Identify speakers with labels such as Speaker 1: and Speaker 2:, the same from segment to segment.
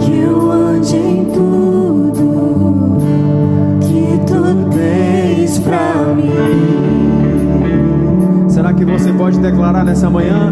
Speaker 1: Que eu tudo que tu tens pra mim.
Speaker 2: Será que você pode declarar nessa manhã?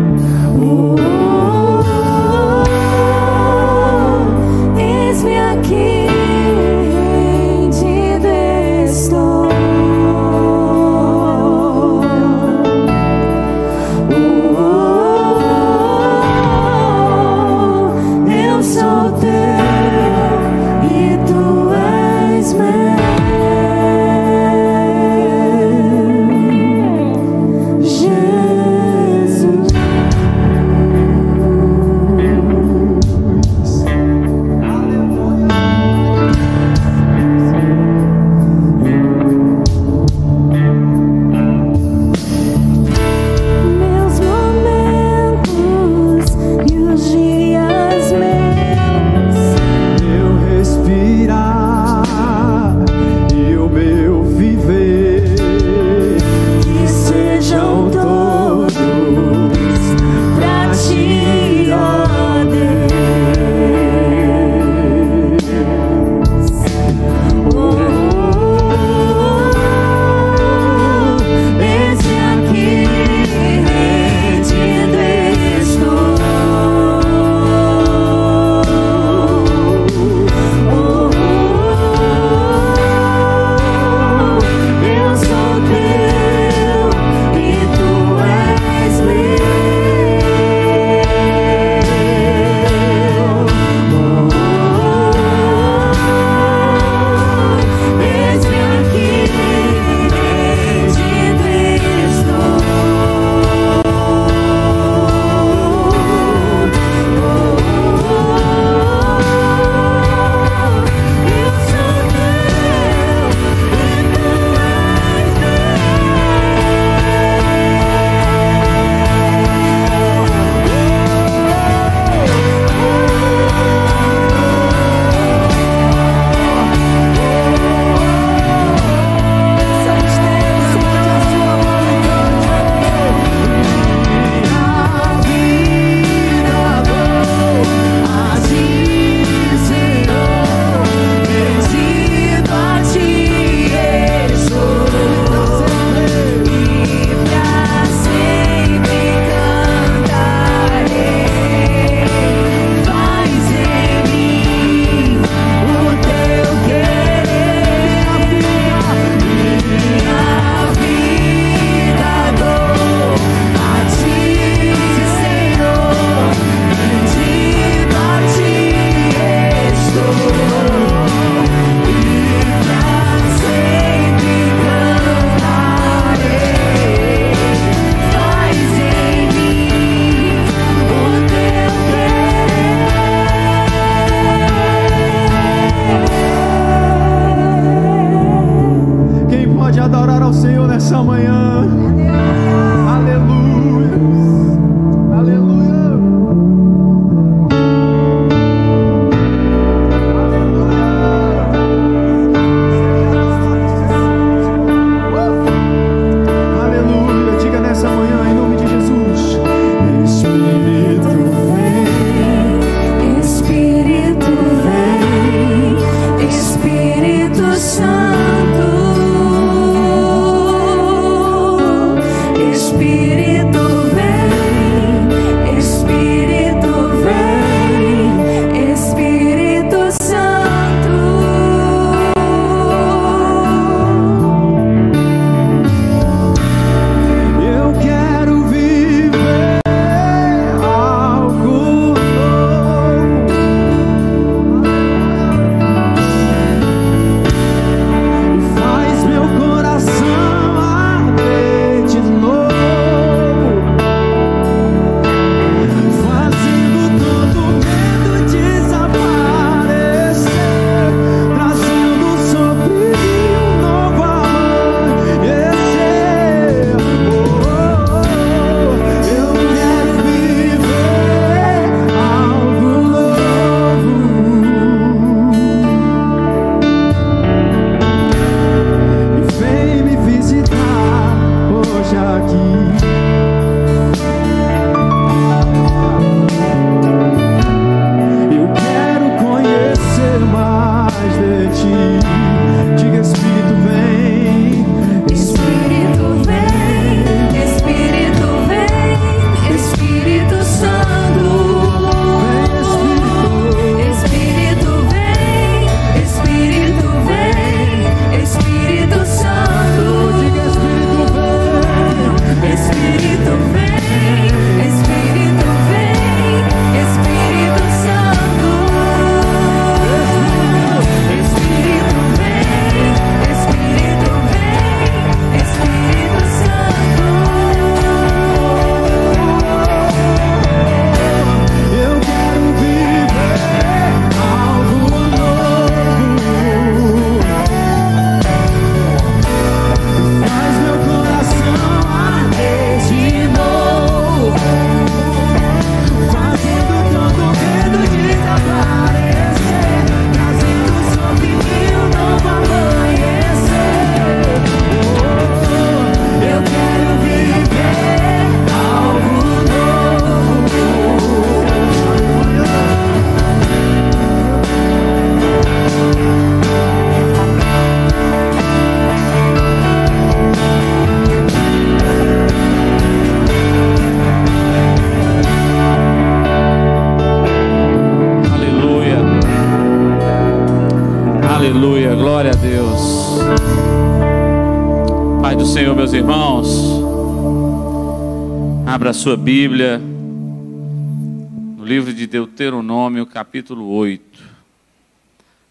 Speaker 3: Abra sua Bíblia no livro de Deuteronômio, capítulo 8,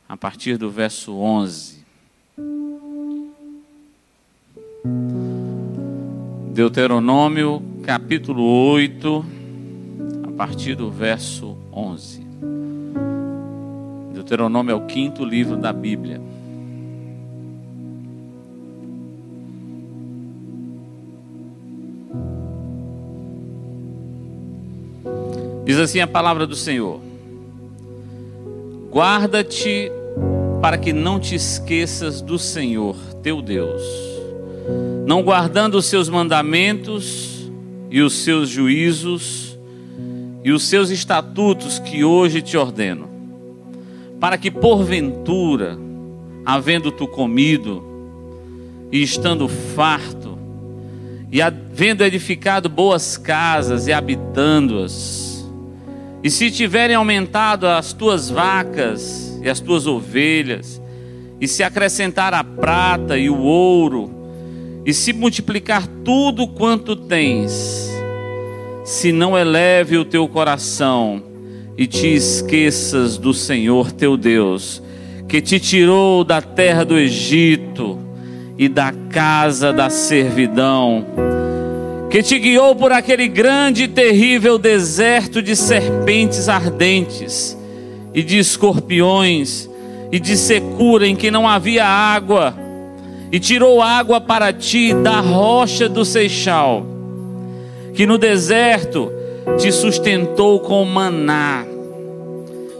Speaker 3: a partir do verso 11. Deuteronômio, capítulo 8, a partir do verso 11. Deuteronômio é o quinto livro da Bíblia. Diz assim a palavra do Senhor: Guarda-te para que não te esqueças do Senhor, teu Deus, não guardando os seus mandamentos e os seus juízos e os seus estatutos que hoje te ordeno para que porventura, havendo tu comido e estando farto, e havendo edificado boas casas e habitando-as, e se tiverem aumentado as tuas vacas e as tuas ovelhas, e se acrescentar a prata e o ouro, e se multiplicar tudo quanto tens, se não eleve o teu coração, e te esqueças do Senhor teu Deus, que te tirou da terra do Egito e da casa da servidão, que te guiou por aquele grande e terrível deserto de serpentes ardentes e de escorpiões e de secura em que não havia água, e tirou água para ti da rocha do Seixal, que no deserto te sustentou com maná,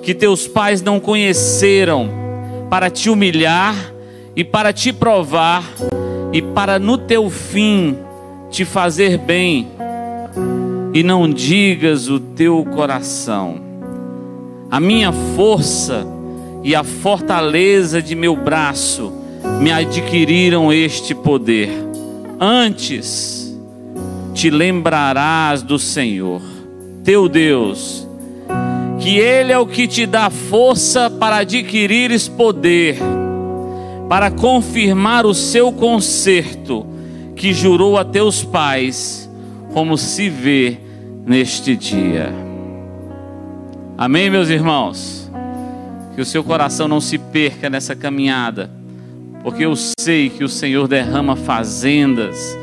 Speaker 3: que teus pais não conheceram, para te humilhar e para te provar, e para no teu fim te fazer bem, e não digas o teu coração, a minha força e a fortaleza de meu braço me adquiriram este poder. Antes te lembrarás do Senhor teu Deus, que Ele é o que te dá força para adquirires poder, para confirmar o seu conserto que jurou a teus pais, como se vê neste dia. Amém, meus irmãos? Que o seu coração não se perca nessa caminhada, porque eu sei que o Senhor derrama fazendas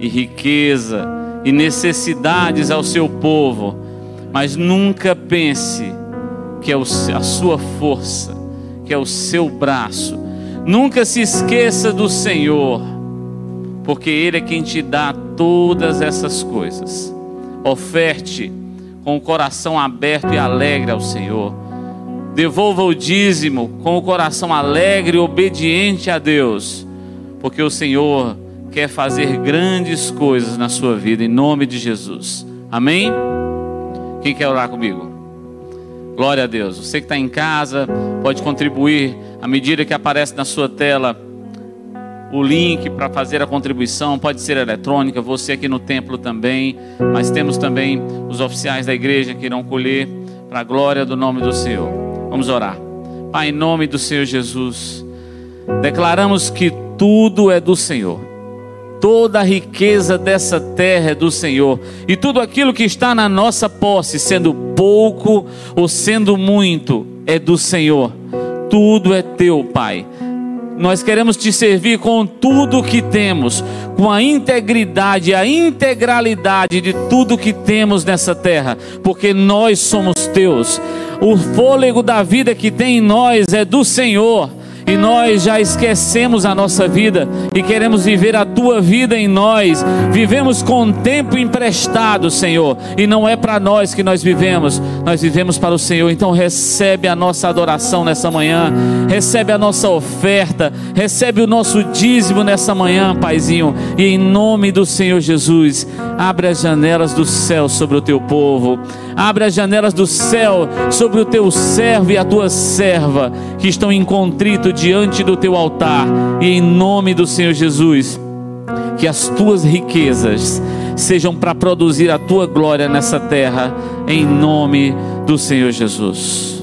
Speaker 3: e riqueza e necessidades ao seu povo mas nunca pense que é a sua força, que é o seu braço. Nunca se esqueça do Senhor, porque Ele é quem te dá todas essas coisas. Oferte com o coração aberto e alegre ao Senhor. Devolva o dízimo com o coração alegre e obediente a Deus, porque o Senhor quer fazer grandes coisas na sua vida, em nome de Jesus. Amém? Quem quer orar comigo? Glória a Deus. Você que está em casa, pode contribuir à medida que aparece na sua tela o link para fazer a contribuição. Pode ser eletrônica, você aqui no templo também. Mas temos também os oficiais da igreja que irão colher para a glória do nome do Senhor. Vamos orar. Pai, em nome do Senhor Jesus, declaramos que tudo é do Senhor toda a riqueza dessa terra é do Senhor, e tudo aquilo que está na nossa posse, sendo pouco ou sendo muito, é do Senhor. Tudo é teu, Pai. Nós queremos te servir com tudo que temos, com a integridade, a integralidade de tudo que temos nessa terra, porque nós somos teus. O fôlego da vida que tem em nós é do Senhor e nós já esquecemos a nossa vida e queremos viver a tua vida em nós. Vivemos com tempo emprestado, Senhor, e não é para nós que nós vivemos, nós vivemos para o Senhor. Então recebe a nossa adoração nessa manhã, recebe a nossa oferta, recebe o nosso dízimo nessa manhã, Paizinho, e em nome do Senhor Jesus, abre as janelas do céu sobre o teu povo. Abre as janelas do céu sobre o teu servo e a tua serva que estão em contrito diante do teu altar. E em nome do Senhor Jesus, que as tuas riquezas sejam para produzir a tua glória nessa terra, em nome do Senhor Jesus.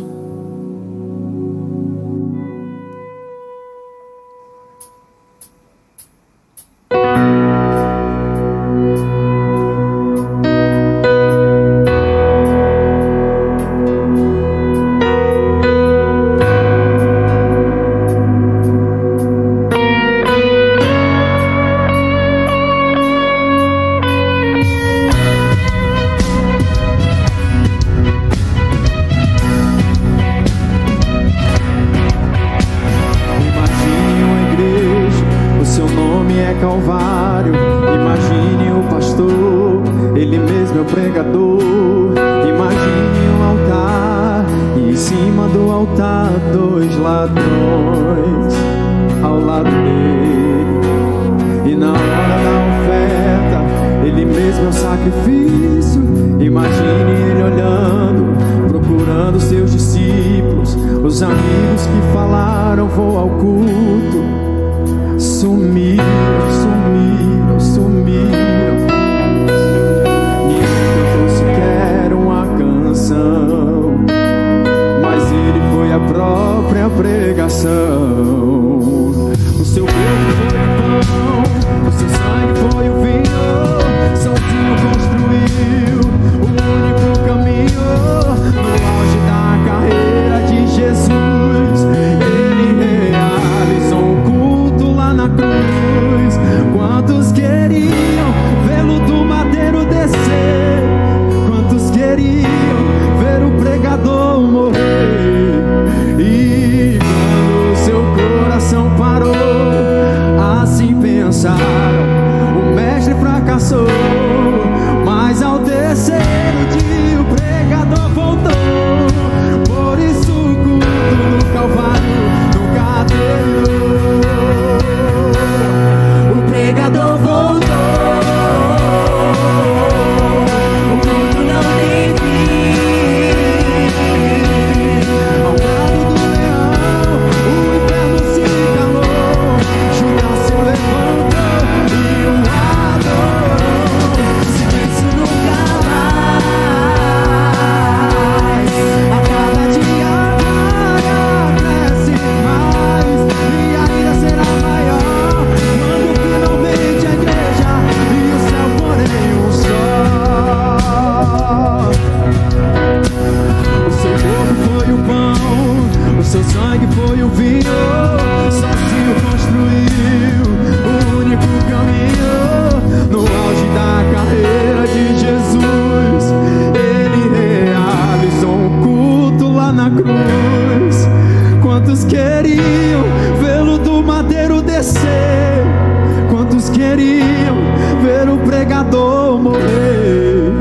Speaker 1: Queriam ver o pregador morrer?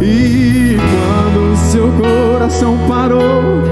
Speaker 1: E quando seu coração parou,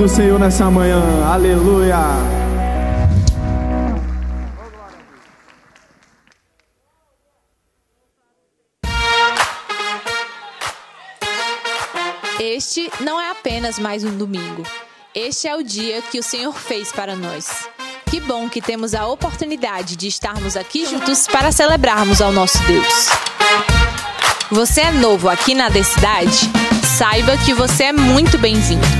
Speaker 1: do Senhor nessa manhã? Aleluia!
Speaker 4: Este não é apenas mais um domingo. Este é o dia que o Senhor fez para nós. Que bom que temos a oportunidade de estarmos aqui juntos para celebrarmos ao nosso Deus. Você é novo aqui na Decidade? Saiba que você é muito bem-vindo.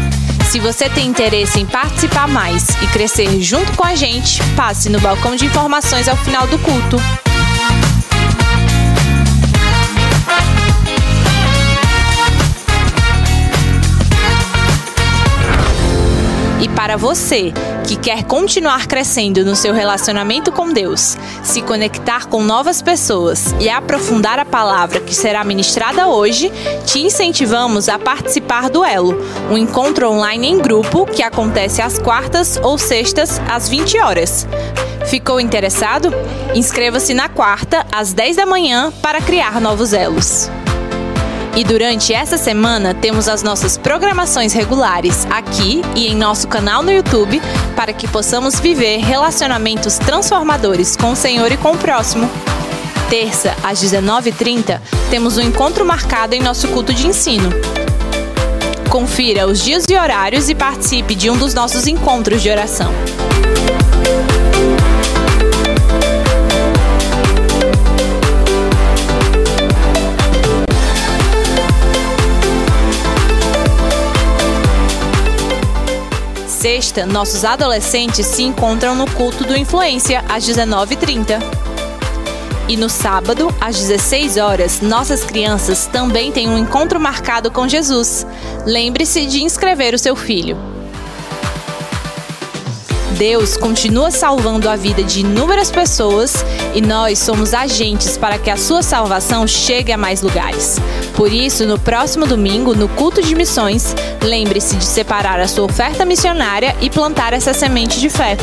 Speaker 4: Se você tem interesse em participar mais e crescer junto com a gente, passe no balcão de informações ao final do culto. E para você que quer continuar crescendo no seu relacionamento com Deus, se conectar com novas pessoas e aprofundar a palavra que será ministrada hoje, te incentivamos a participar do Elo, um encontro online em grupo que acontece às quartas ou sextas às 20 horas. Ficou interessado? Inscreva-se na quarta às 10 da manhã para criar novos elos. E durante essa semana temos as nossas programações regulares aqui e em nosso canal no YouTube para que possamos viver relacionamentos transformadores com o Senhor e com o próximo. terça, às 19h30, temos um encontro marcado em nosso culto de ensino. Confira os dias e horários e participe de um dos nossos encontros de oração. Sexta, nossos adolescentes se encontram no culto do Influência às 19h30. E no sábado, às 16 horas, nossas crianças também têm um encontro marcado com Jesus. Lembre-se de inscrever o seu filho. Deus continua salvando a vida de inúmeras pessoas e nós somos agentes para que a sua salvação chegue a mais lugares. Por isso, no próximo domingo, no culto de missões, lembre-se de separar a sua oferta missionária e plantar essa semente de fé.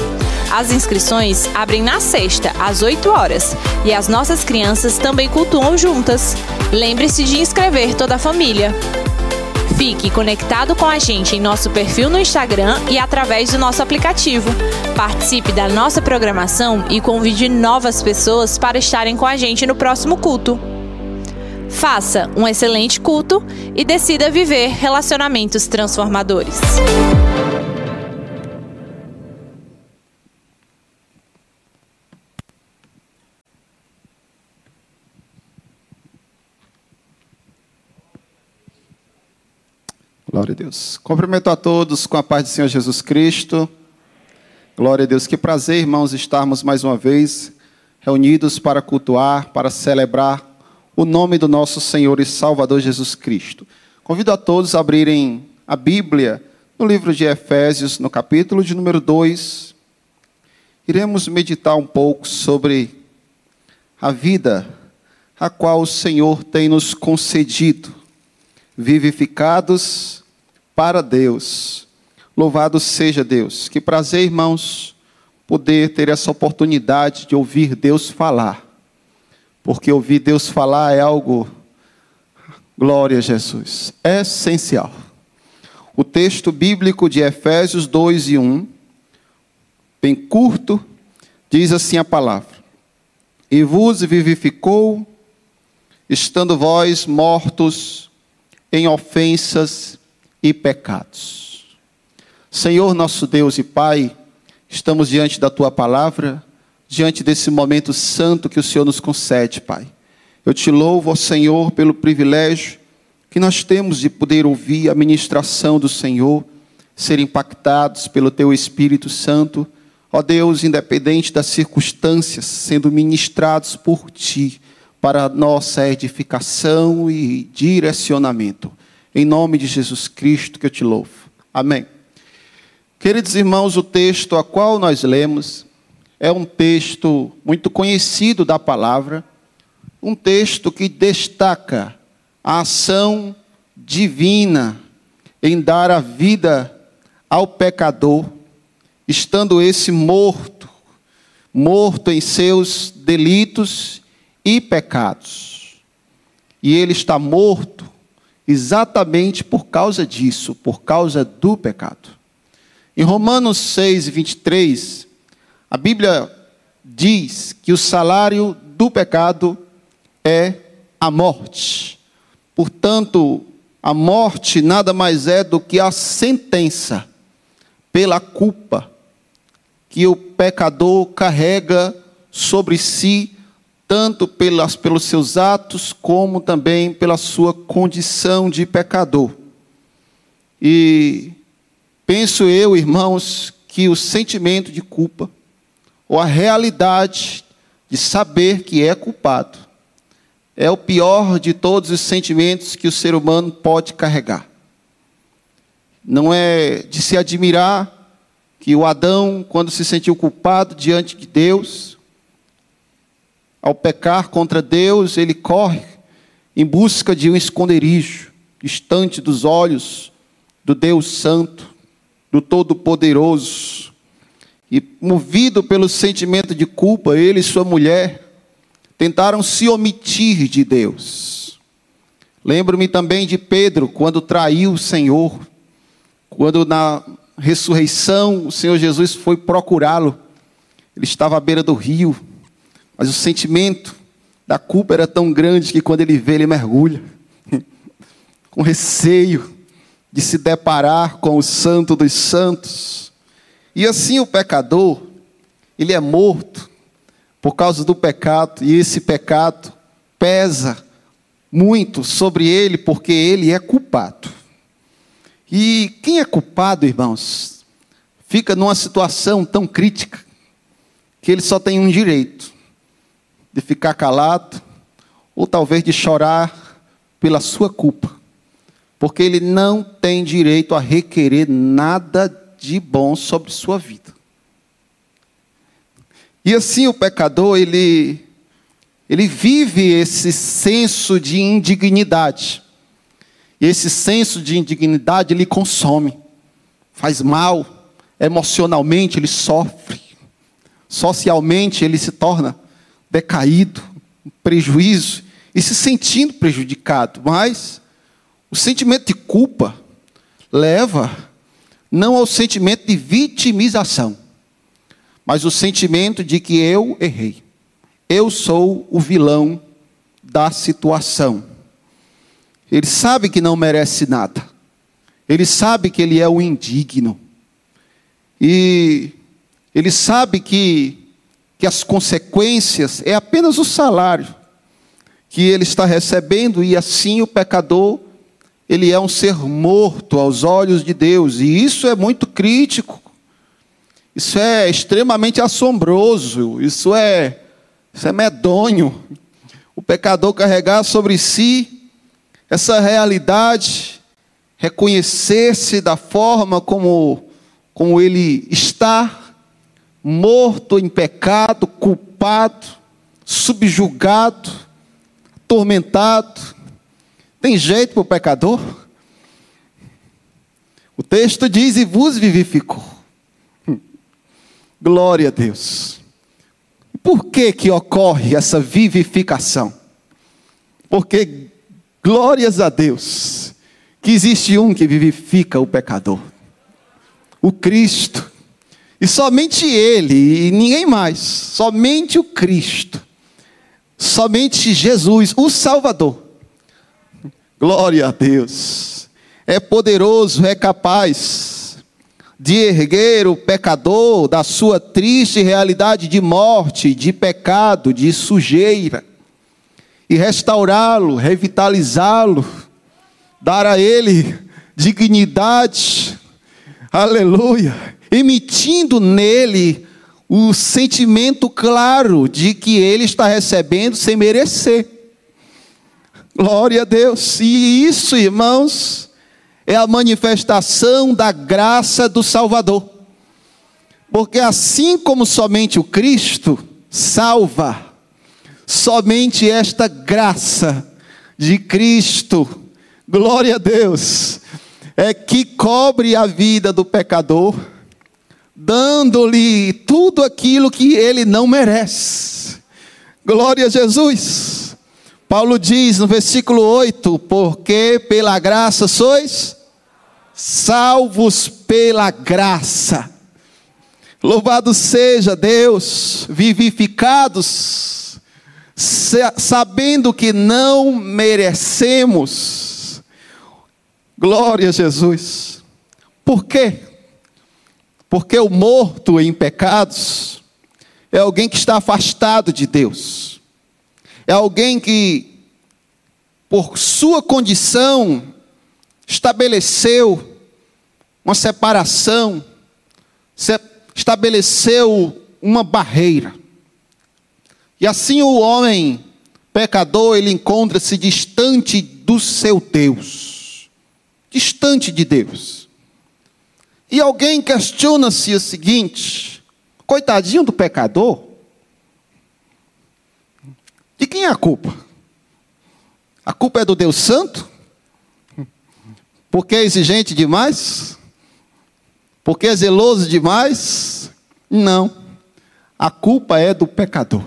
Speaker 4: As inscrições abrem na sexta, às 8 horas, e as nossas crianças também cultuam juntas. Lembre-se de inscrever toda a família. Fique conectado com a gente em nosso perfil no Instagram e através do nosso aplicativo. Participe da nossa programação e convide novas pessoas para estarem com a gente no próximo culto. Faça um excelente culto e decida viver relacionamentos transformadores.
Speaker 5: Glória a Deus. Cumprimento a todos com a paz do Senhor Jesus Cristo. Glória a Deus. Que prazer, irmãos, estarmos mais uma vez reunidos para cultuar, para celebrar o nome do nosso Senhor e Salvador Jesus Cristo. Convido a todos a abrirem a Bíblia no livro de Efésios, no capítulo de número 2. Iremos meditar um pouco sobre a vida a qual o Senhor tem nos concedido, vivificados para Deus. Louvado seja Deus. Que prazer, irmãos, poder ter essa oportunidade de ouvir Deus falar. Porque ouvir Deus falar é algo, glória a Jesus, é essencial. O texto bíblico de Efésios 2 e 1, bem curto, diz assim a palavra: E vos vivificou, estando vós mortos em ofensas e pecados. Senhor nosso Deus e Pai, estamos diante da tua palavra, diante desse momento santo que o Senhor nos concede, Pai. Eu te louvo, ó Senhor, pelo privilégio que nós temos de poder ouvir a ministração do Senhor, ser impactados pelo teu Espírito Santo, ó Deus, independente das circunstâncias, sendo ministrados por ti para nossa edificação e direcionamento. Em nome de Jesus Cristo que eu te louvo. Amém. Queridos irmãos, o texto a qual nós lemos é um texto muito conhecido da palavra, um texto que destaca a ação divina em dar a vida ao pecador, estando esse morto, morto em seus delitos e pecados. E ele está morto exatamente por causa disso, por causa do pecado. Em Romanos 6, 23, a Bíblia diz que o salário do pecado é a morte. Portanto, a morte nada mais é do que a sentença pela culpa que o pecador carrega sobre si tanto pelas, pelos seus atos, como também pela sua condição de pecador. E penso eu, irmãos, que o sentimento de culpa, ou a realidade de saber que é culpado, é o pior de todos os sentimentos que o ser humano pode carregar. Não é de se admirar que o Adão, quando se sentiu culpado diante de Deus, ao pecar contra Deus, ele corre em busca de um esconderijo, distante dos olhos do Deus Santo, do Todo-Poderoso. E movido pelo sentimento de culpa, ele e sua mulher tentaram se omitir de Deus. Lembro-me também de Pedro, quando traiu o Senhor, quando na ressurreição o Senhor Jesus foi procurá-lo. Ele estava à beira do rio, mas o sentimento da culpa era tão grande que quando ele vê, ele mergulha, com receio de se deparar com o Santo dos Santos. E assim o pecador, ele é morto por causa do pecado, e esse pecado pesa muito sobre ele, porque ele é culpado. E quem é culpado, irmãos, fica numa situação tão crítica que ele só tem um direito: de ficar calado, ou talvez de chorar pela sua culpa, porque ele não tem direito a requerer nada de bom sobre sua vida. E assim o pecador, ele, ele vive esse senso de indignidade. E esse senso de indignidade lhe consome, faz mal, emocionalmente ele sofre, socialmente ele se torna decaído, prejuízo e se sentindo prejudicado. Mas o sentimento de culpa leva não ao sentimento de vitimização, mas o sentimento de que eu errei. Eu sou o vilão da situação. Ele sabe que não merece nada. Ele sabe que ele é o indigno. E ele sabe que, que as consequências é apenas o salário que ele está recebendo, e assim o pecador, ele é um ser morto aos olhos de Deus, e isso é muito crítico, isso é extremamente assombroso, isso é, isso é medonho. O pecador carregar sobre si essa realidade, reconhecer-se da forma como, como ele está, morto em pecado, culpado, subjugado, atormentado. Tem jeito para o pecador? O texto diz: e vos vivificou. Glória a Deus. Por que que ocorre essa vivificação? Porque Glórias a Deus, que existe um que vivifica o pecador, o Cristo, e somente Ele, e ninguém mais, somente o Cristo, somente Jesus, o Salvador. Glória a Deus, é poderoso, é capaz de erguer o pecador da sua triste realidade de morte, de pecado, de sujeira e restaurá-lo, revitalizá-lo, dar a ele dignidade, aleluia, emitindo nele o sentimento claro de que ele está recebendo sem merecer. Glória a Deus. E isso, irmãos, é a manifestação da graça do Salvador. Porque assim como somente o Cristo salva, Somente esta graça de Cristo, glória a Deus, é que cobre a vida do pecador, dando-lhe tudo aquilo que ele não merece. Glória a Jesus. Paulo diz no versículo 8: Porque pela graça sois salvos pela graça. Louvado seja Deus, vivificados sabendo que não merecemos. Glória a Jesus. Por quê? Porque o morto em pecados é alguém que está afastado de Deus. É alguém que, por sua condição, estabeleceu uma separação, estabeleceu uma barreira. E assim o homem pecador, ele encontra-se distante do seu Deus, distante de Deus. E alguém questiona-se o seguinte: coitadinho do pecador, de quem é a culpa? A culpa é do Deus Santo? Porque é exigente demais? Porque é zeloso demais? Não. A culpa é do pecador.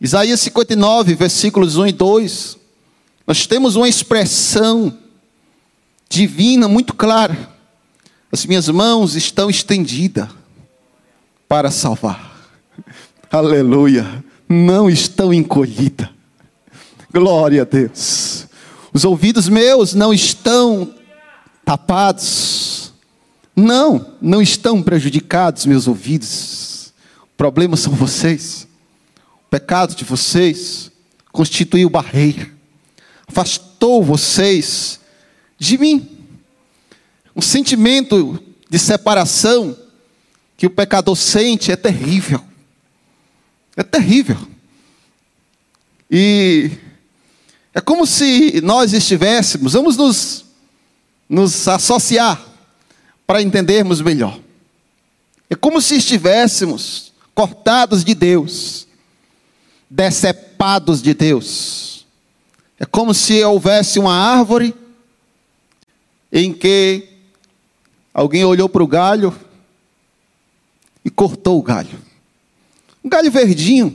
Speaker 5: Isaías 59, versículos 1 e 2. Nós temos uma expressão divina muito clara. As minhas mãos estão estendidas para salvar. Aleluia. não estão encolhidas. Glória a Deus. Os ouvidos meus não estão tapados. Não, não estão prejudicados meus ouvidos. O problema são vocês. O pecado de vocês constituiu barreira. Afastou vocês de mim. Um sentimento de separação que o pecador sente é terrível. É terrível. E é como se nós estivéssemos, vamos nos, nos associar para entendermos melhor. É como se estivéssemos cortados de Deus, decepados de Deus. É como se houvesse uma árvore em que alguém olhou para o galho e cortou o galho. Um galho verdinho,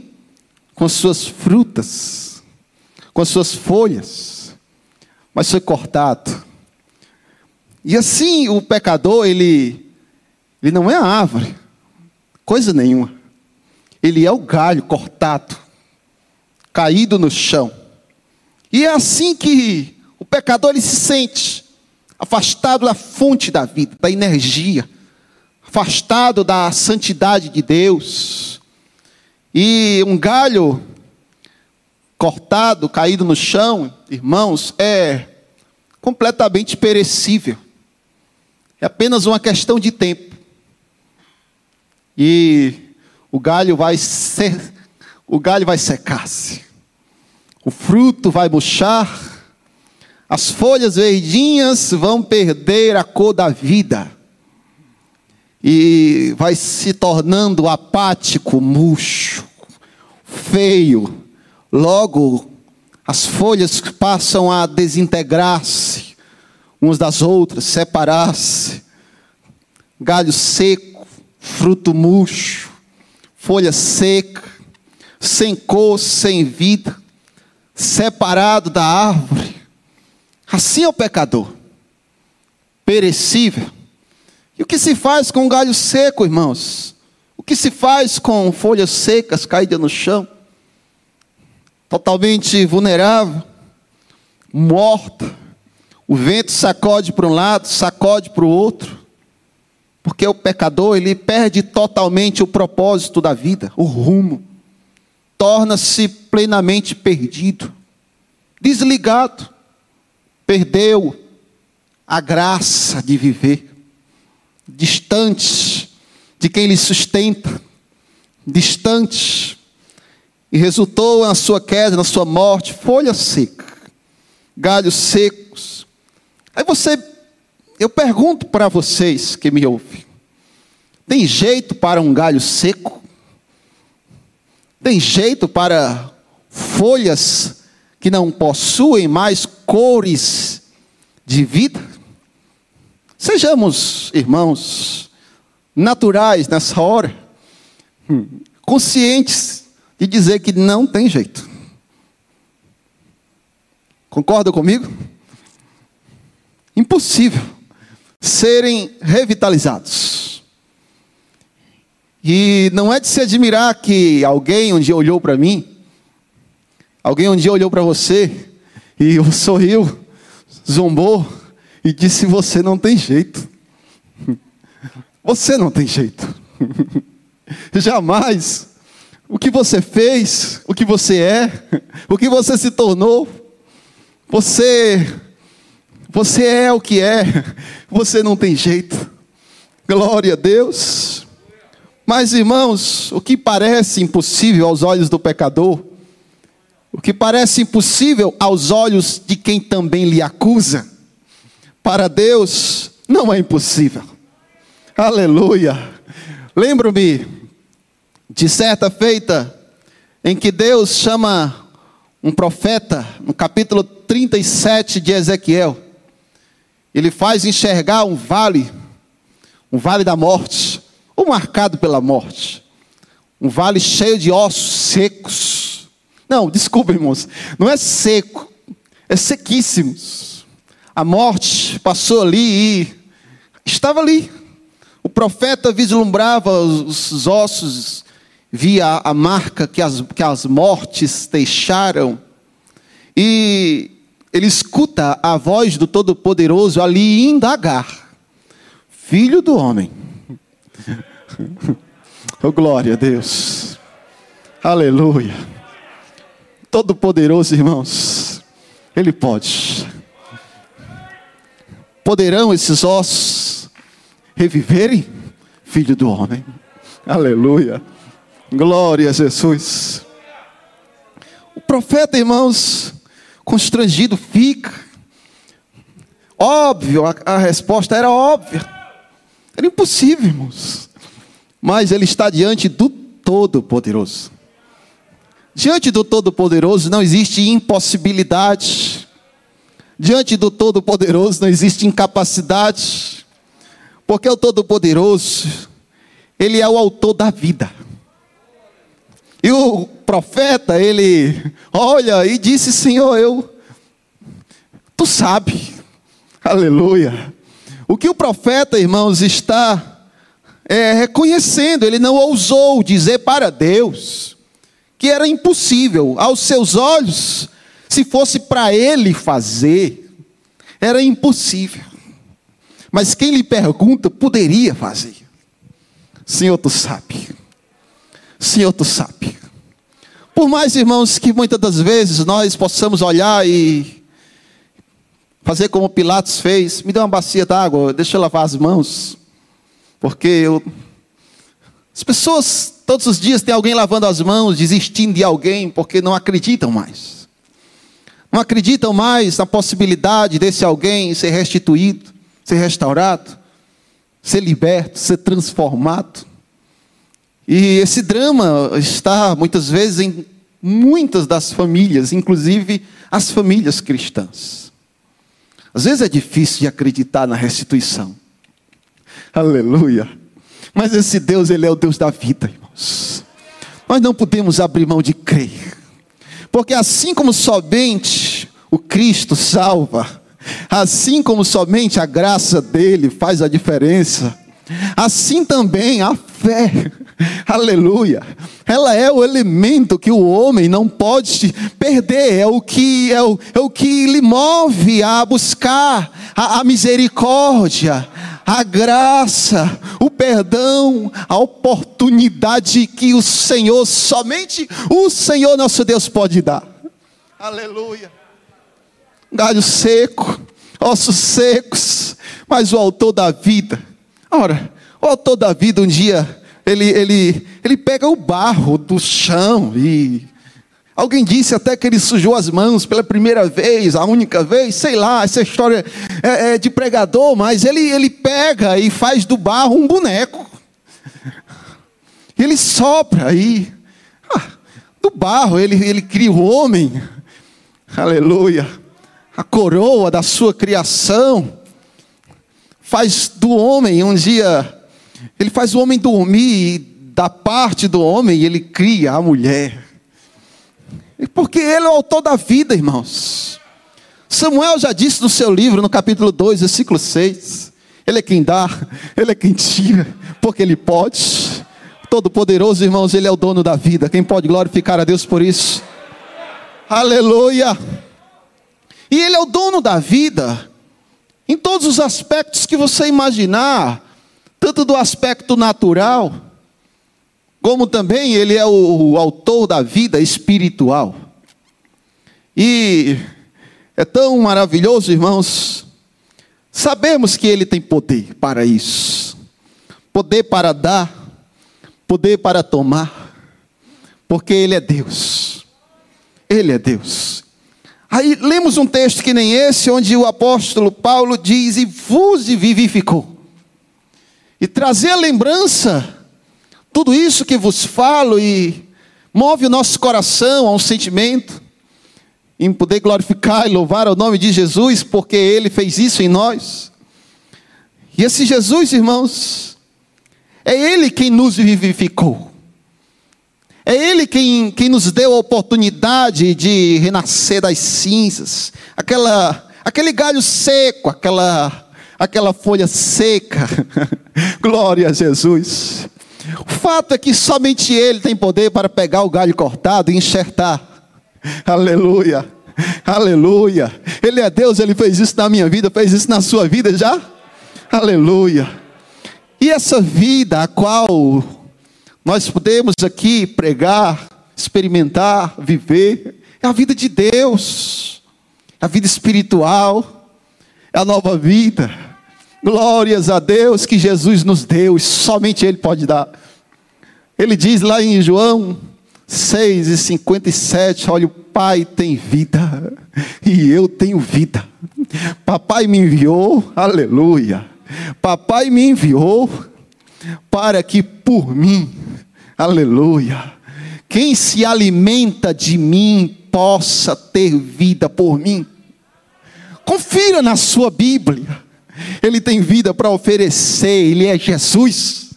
Speaker 5: com suas frutas, com suas folhas, mas foi cortado. E assim o pecador, ele, ele não é a árvore, coisa nenhuma. Ele é o galho cortado, caído no chão. E é assim que o pecador ele se sente, afastado da fonte da vida, da energia, afastado da santidade de Deus, e um galho cortado, caído no chão, irmãos, é completamente perecível. É apenas uma questão de tempo. E o galho vai ser, o galho vai secar-se. O fruto vai murchar. As folhas verdinhas vão perder a cor da vida e vai se tornando apático, murcho, feio. Logo, as folhas passam a desintegrar-se umas das outras, separar-se. Galho seco, fruto murcho, folha seca, sem cor, sem vida, separado da árvore. Assim é o pecador, perecível e o que se faz com um galho seco, irmãos? O que se faz com folhas secas caídas no chão? Totalmente vulnerável, morta. O vento sacode para um lado, sacode para o outro. Porque o pecador, ele perde totalmente o propósito da vida, o rumo. Torna-se plenamente perdido, desligado. Perdeu a graça de viver distantes de quem lhe sustenta, distantes, e resultou na sua queda, na sua morte, folha seca, galhos secos. Aí você, eu pergunto para vocês que me ouvem: tem jeito para um galho seco? Tem jeito para folhas que não possuem mais cores de vida? Sejamos, irmãos, naturais nessa hora, hum, conscientes de dizer que não tem jeito. Concorda comigo? Impossível serem revitalizados. E não é de se admirar que alguém um dia olhou para mim, alguém um dia olhou para você e sorriu, zombou, e disse: Você não tem jeito. Você não tem jeito. Jamais. O que você fez, o que você é, o que você se tornou, você você é o que é, você não tem jeito. Glória a Deus. Mas irmãos, o que parece impossível aos olhos do pecador, o que parece impossível aos olhos de quem também lhe acusa, para Deus não é impossível. Aleluia. Lembro-me de certa feita em que Deus chama um profeta, no capítulo 37 de Ezequiel. Ele faz enxergar um vale, um vale da morte, ou marcado pela morte. Um vale cheio de ossos secos. Não, desculpa, irmãos, não é seco, é sequíssimos a morte passou ali e estava ali. O profeta vislumbrava os ossos via a marca que as, que as mortes deixaram, e ele escuta a voz do Todo-Poderoso ali indagar: Filho do homem. oh, glória a Deus. Aleluia. Todo-Poderoso, irmãos, Ele pode. Poderão esses ossos reviverem? Filho do homem. Aleluia. Glória a Jesus. O profeta, irmãos, constrangido fica. Óbvio, a, a resposta era óbvia. Era impossível, irmãos. Mas ele está diante do Todo-Poderoso. Diante do Todo-Poderoso não existe impossibilidade. Diante do Todo-Poderoso não existe incapacidade. Porque o Todo-Poderoso, Ele é o autor da vida. E o profeta, ele olha e disse: Senhor, eu. Tu sabe. Aleluia. O que o profeta, irmãos, está é, reconhecendo, ele não ousou dizer para Deus que era impossível aos seus olhos, se fosse para ele fazer, era impossível. Mas quem lhe pergunta poderia fazer. Senhor, tu sabe. Senhor, tu sabe. Por mais, irmãos, que muitas das vezes nós possamos olhar e fazer como Pilatos fez, me dê uma bacia d'água, deixa eu lavar as mãos, porque eu... as pessoas todos os dias tem alguém lavando as mãos, desistindo de alguém, porque não acreditam mais. Não acreditam mais na possibilidade desse alguém ser restituído, ser restaurado, ser liberto, ser transformado. E esse drama está muitas vezes em muitas das famílias, inclusive as famílias cristãs. Às vezes é difícil de acreditar na restituição. Aleluia. Mas esse Deus, ele é o Deus da vida, irmãos. Nós não podemos abrir mão de crer. Porque assim como somente o Cristo salva, assim como somente a graça dele faz a diferença, Assim também a fé, aleluia, ela é o elemento que o homem não pode perder, é o que, é o, é o que lhe move a buscar a, a misericórdia, a graça, o perdão, a oportunidade que o Senhor, somente o Senhor nosso Deus pode dar. Aleluia. Galho seco, ossos secos, mas o autor da vida Ora, o autor da vida um dia, ele, ele, ele pega o barro do chão e Alguém disse até que ele sujou as mãos pela primeira vez, a única vez, sei lá, essa história é, é de pregador, mas ele, ele pega e faz do barro um boneco. Ele sopra aí. Ah, do barro ele, ele cria o homem. Aleluia. A coroa da sua criação faz do homem um dia, ele faz o homem dormir e da parte do homem ele cria a mulher. Porque ele é o autor da vida, irmãos. Samuel já disse no seu livro, no capítulo 2, versículo 6. Ele é quem dá, ele é quem tira, porque ele pode. Todo-Poderoso, irmãos, ele é o dono da vida. Quem pode glorificar a Deus por isso? Aleluia. E ele é o dono da vida. Em todos os aspectos que você imaginar, tanto do aspecto natural, como também ele é o, autor da vida espiritual. E é tão maravilhoso, irmãos, sabemos que ele tem poder para isso poder para dar, poder para tomar, porque ele é Deus. Ele é Deus. Aí lemos um texto que nem esse, onde o apóstolo Paulo diz: E vos vivificou. E trazer a lembrança, tudo isso que vos falo, e move o nosso coração a um sentimento, em poder glorificar e louvar o nome de Jesus, porque Ele fez isso em nós. E esse Jesus, irmãos, é Ele quem nos vivificou. É Ele quem, quem nos deu a oportunidade de renascer das cinzas. Aquela, aquele galho seco, aquela, aquela folha seca. Glória a Jesus. O fato é que somente Ele tem poder para pegar o galho cortado e enxertar. Aleluia. Aleluia. Ele é Deus, Ele fez isso na minha vida, fez isso na sua vida já? Aleluia. E essa vida a qual nós podemos aqui pregar, experimentar, viver, é a vida de Deus, é a vida espiritual, é a nova vida. Glórias a Deus que Jesus nos deu e somente Ele pode dar. Ele diz lá em João 6 e 57, olha, o Pai tem vida e eu tenho vida. Papai me enviou, aleluia. Papai me enviou para que por mim, aleluia, quem se alimenta de mim possa ter vida por mim. Confira na sua Bíblia. Ele tem vida para oferecer, ele é Jesus.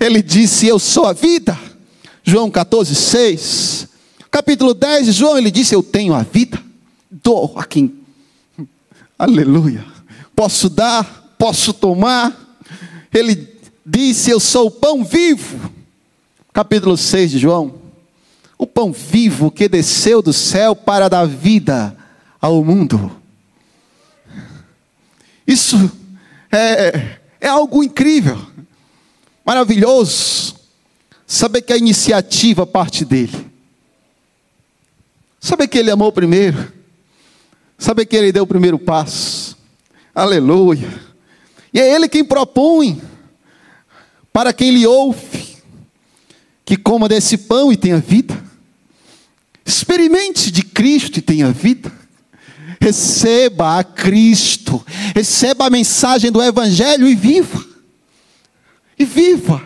Speaker 5: Ele disse: Eu sou a vida. João 14, 6. Capítulo 10 de João, ele disse: Eu tenho a vida, dou a quem. Aleluia. Posso dar, posso tomar. Ele disse: Eu sou o pão vivo. Capítulo 6 de João. O pão vivo que desceu do céu para dar vida ao mundo. Isso é, é algo incrível, maravilhoso. Saber que a iniciativa parte dele. Saber que ele amou primeiro. Saber que ele deu o primeiro passo. Aleluia. E é ele quem propõe para quem lhe ouve que coma desse pão e tenha vida. Experimente de Cristo e tenha vida. Receba a Cristo, receba a mensagem do Evangelho e viva. E viva.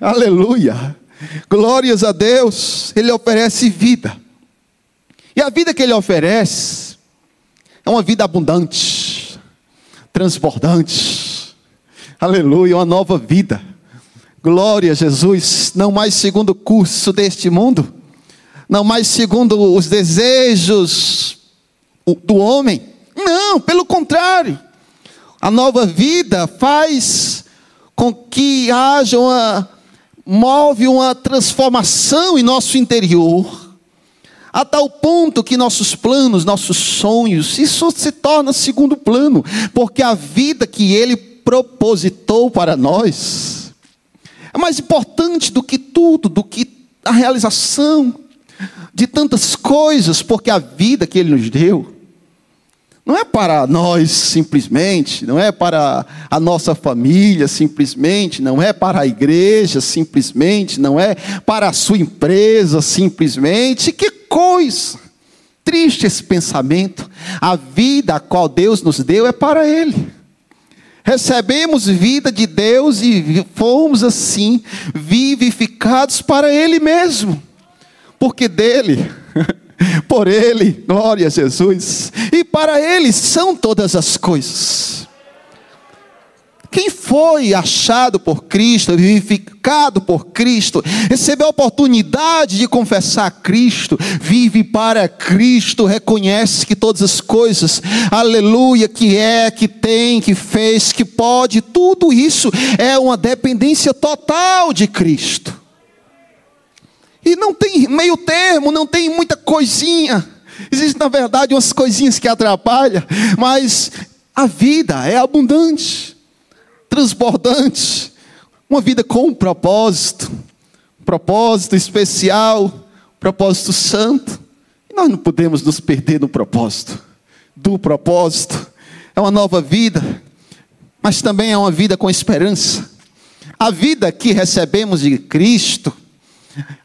Speaker 5: Aleluia. Glórias a Deus. Ele oferece vida. E a vida que ele oferece é uma vida abundante, transbordante. Aleluia, uma nova vida. Glória a Jesus, não mais segundo o curso deste mundo, não mais segundo os desejos do homem. Não, pelo contrário. A nova vida faz com que haja uma move uma transformação em nosso interior, a tal ponto que nossos planos, nossos sonhos, isso se torna segundo plano, porque a vida que ele propositou para nós é mais importante do que tudo, do que a realização de tantas coisas, porque a vida que ele nos deu não é para nós simplesmente, não é para a nossa família simplesmente, não é para a igreja simplesmente, não é para a sua empresa simplesmente. Que coisa! Triste esse pensamento. A vida a qual Deus nos deu é para Ele. Recebemos vida de Deus e fomos assim vivificados para Ele mesmo, porque dele. Por Ele, glória a Jesus, e para Ele são todas as coisas. Quem foi achado por Cristo, vivificado por Cristo, recebeu a oportunidade de confessar Cristo, vive para Cristo, reconhece que todas as coisas, aleluia, que é, que tem, que fez, que pode, tudo isso é uma dependência total de Cristo. E não tem meio termo, não tem muita coisinha. Existem, na verdade, umas coisinhas que atrapalham, mas a vida é abundante, transbordante, uma vida com um propósito, um propósito especial, um propósito santo. E nós não podemos nos perder no propósito, do propósito. É uma nova vida, mas também é uma vida com esperança. A vida que recebemos de Cristo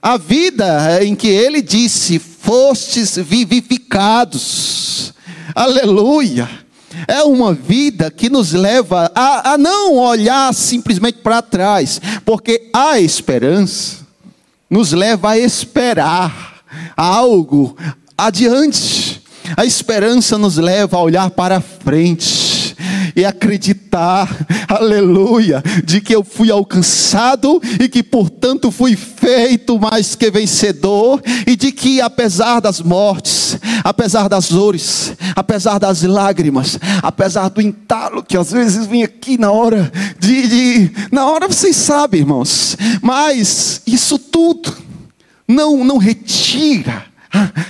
Speaker 5: a vida em que ele disse: fostes vivificados. Aleluia. É uma vida que nos leva a, a não olhar simplesmente para trás, porque a esperança nos leva a esperar algo adiante. A esperança nos leva a olhar para frente e acreditar, aleluia, de que eu fui alcançado e que, portanto, fui feito mais que vencedor, e de que, apesar das mortes, apesar das dores, apesar das lágrimas, apesar do entalo que às vezes vem aqui na hora de, de na hora vocês sabem, irmãos, mas isso tudo não, não retira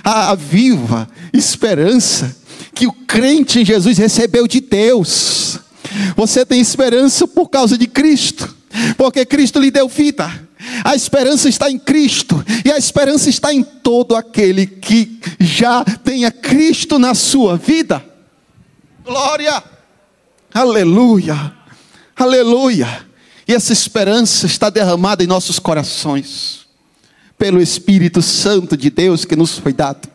Speaker 5: a, a viva esperança que o crente em Jesus recebeu de Deus. Você tem esperança por causa de Cristo, porque Cristo lhe deu vida. A esperança está em Cristo, e a esperança está em todo aquele que já tenha Cristo na sua vida. Glória! Aleluia! Aleluia! E essa esperança está derramada em nossos corações, pelo Espírito Santo de Deus que nos foi dado.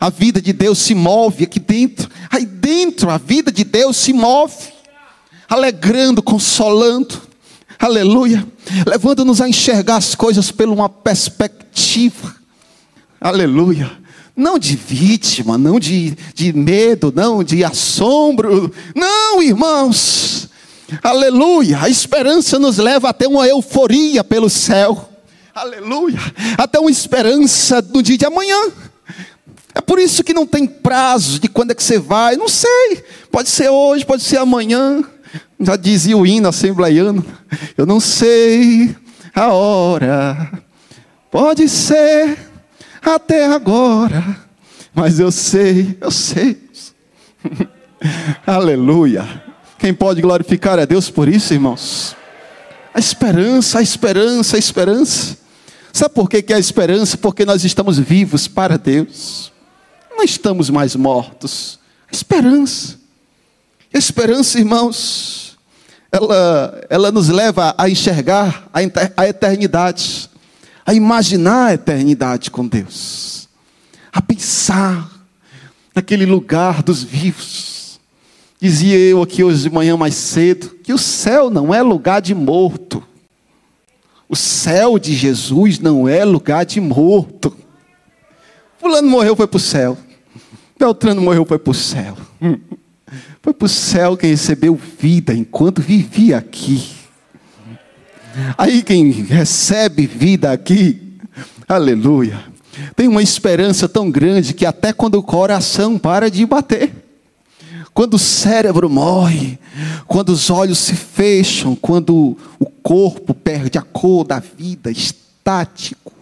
Speaker 5: A vida de Deus se move aqui dentro, aí dentro a vida de Deus se move, alegrando, consolando, aleluia, levando-nos a enxergar as coisas por uma perspectiva, aleluia, não de vítima, não de, de medo, não de assombro, não, irmãos, aleluia, a esperança nos leva até uma euforia pelo céu, aleluia, até uma esperança do dia de amanhã. É por isso que não tem prazo de quando é que você vai. Não sei. Pode ser hoje, pode ser amanhã. Já dizia o hino assembleiano. Eu não sei a hora. Pode ser até agora. Mas eu sei, eu sei. Aleluia. Quem pode glorificar é Deus por isso, irmãos? A esperança, a esperança, a esperança. Sabe por que, que é a esperança? Porque nós estamos vivos para Deus não estamos mais mortos. A esperança. A esperança, irmãos, ela, ela nos leva a enxergar a eternidade, a imaginar a eternidade com Deus, a pensar naquele lugar dos vivos. Dizia eu aqui hoje de manhã mais cedo que o céu não é lugar de morto. O céu de Jesus não é lugar de morto. Fulano morreu, foi para o céu. Beltrano morreu, foi para o céu. Foi para o céu quem recebeu vida enquanto vivia aqui. Aí quem recebe vida aqui, aleluia, tem uma esperança tão grande que até quando o coração para de bater, quando o cérebro morre, quando os olhos se fecham, quando o corpo perde a cor da vida, estático.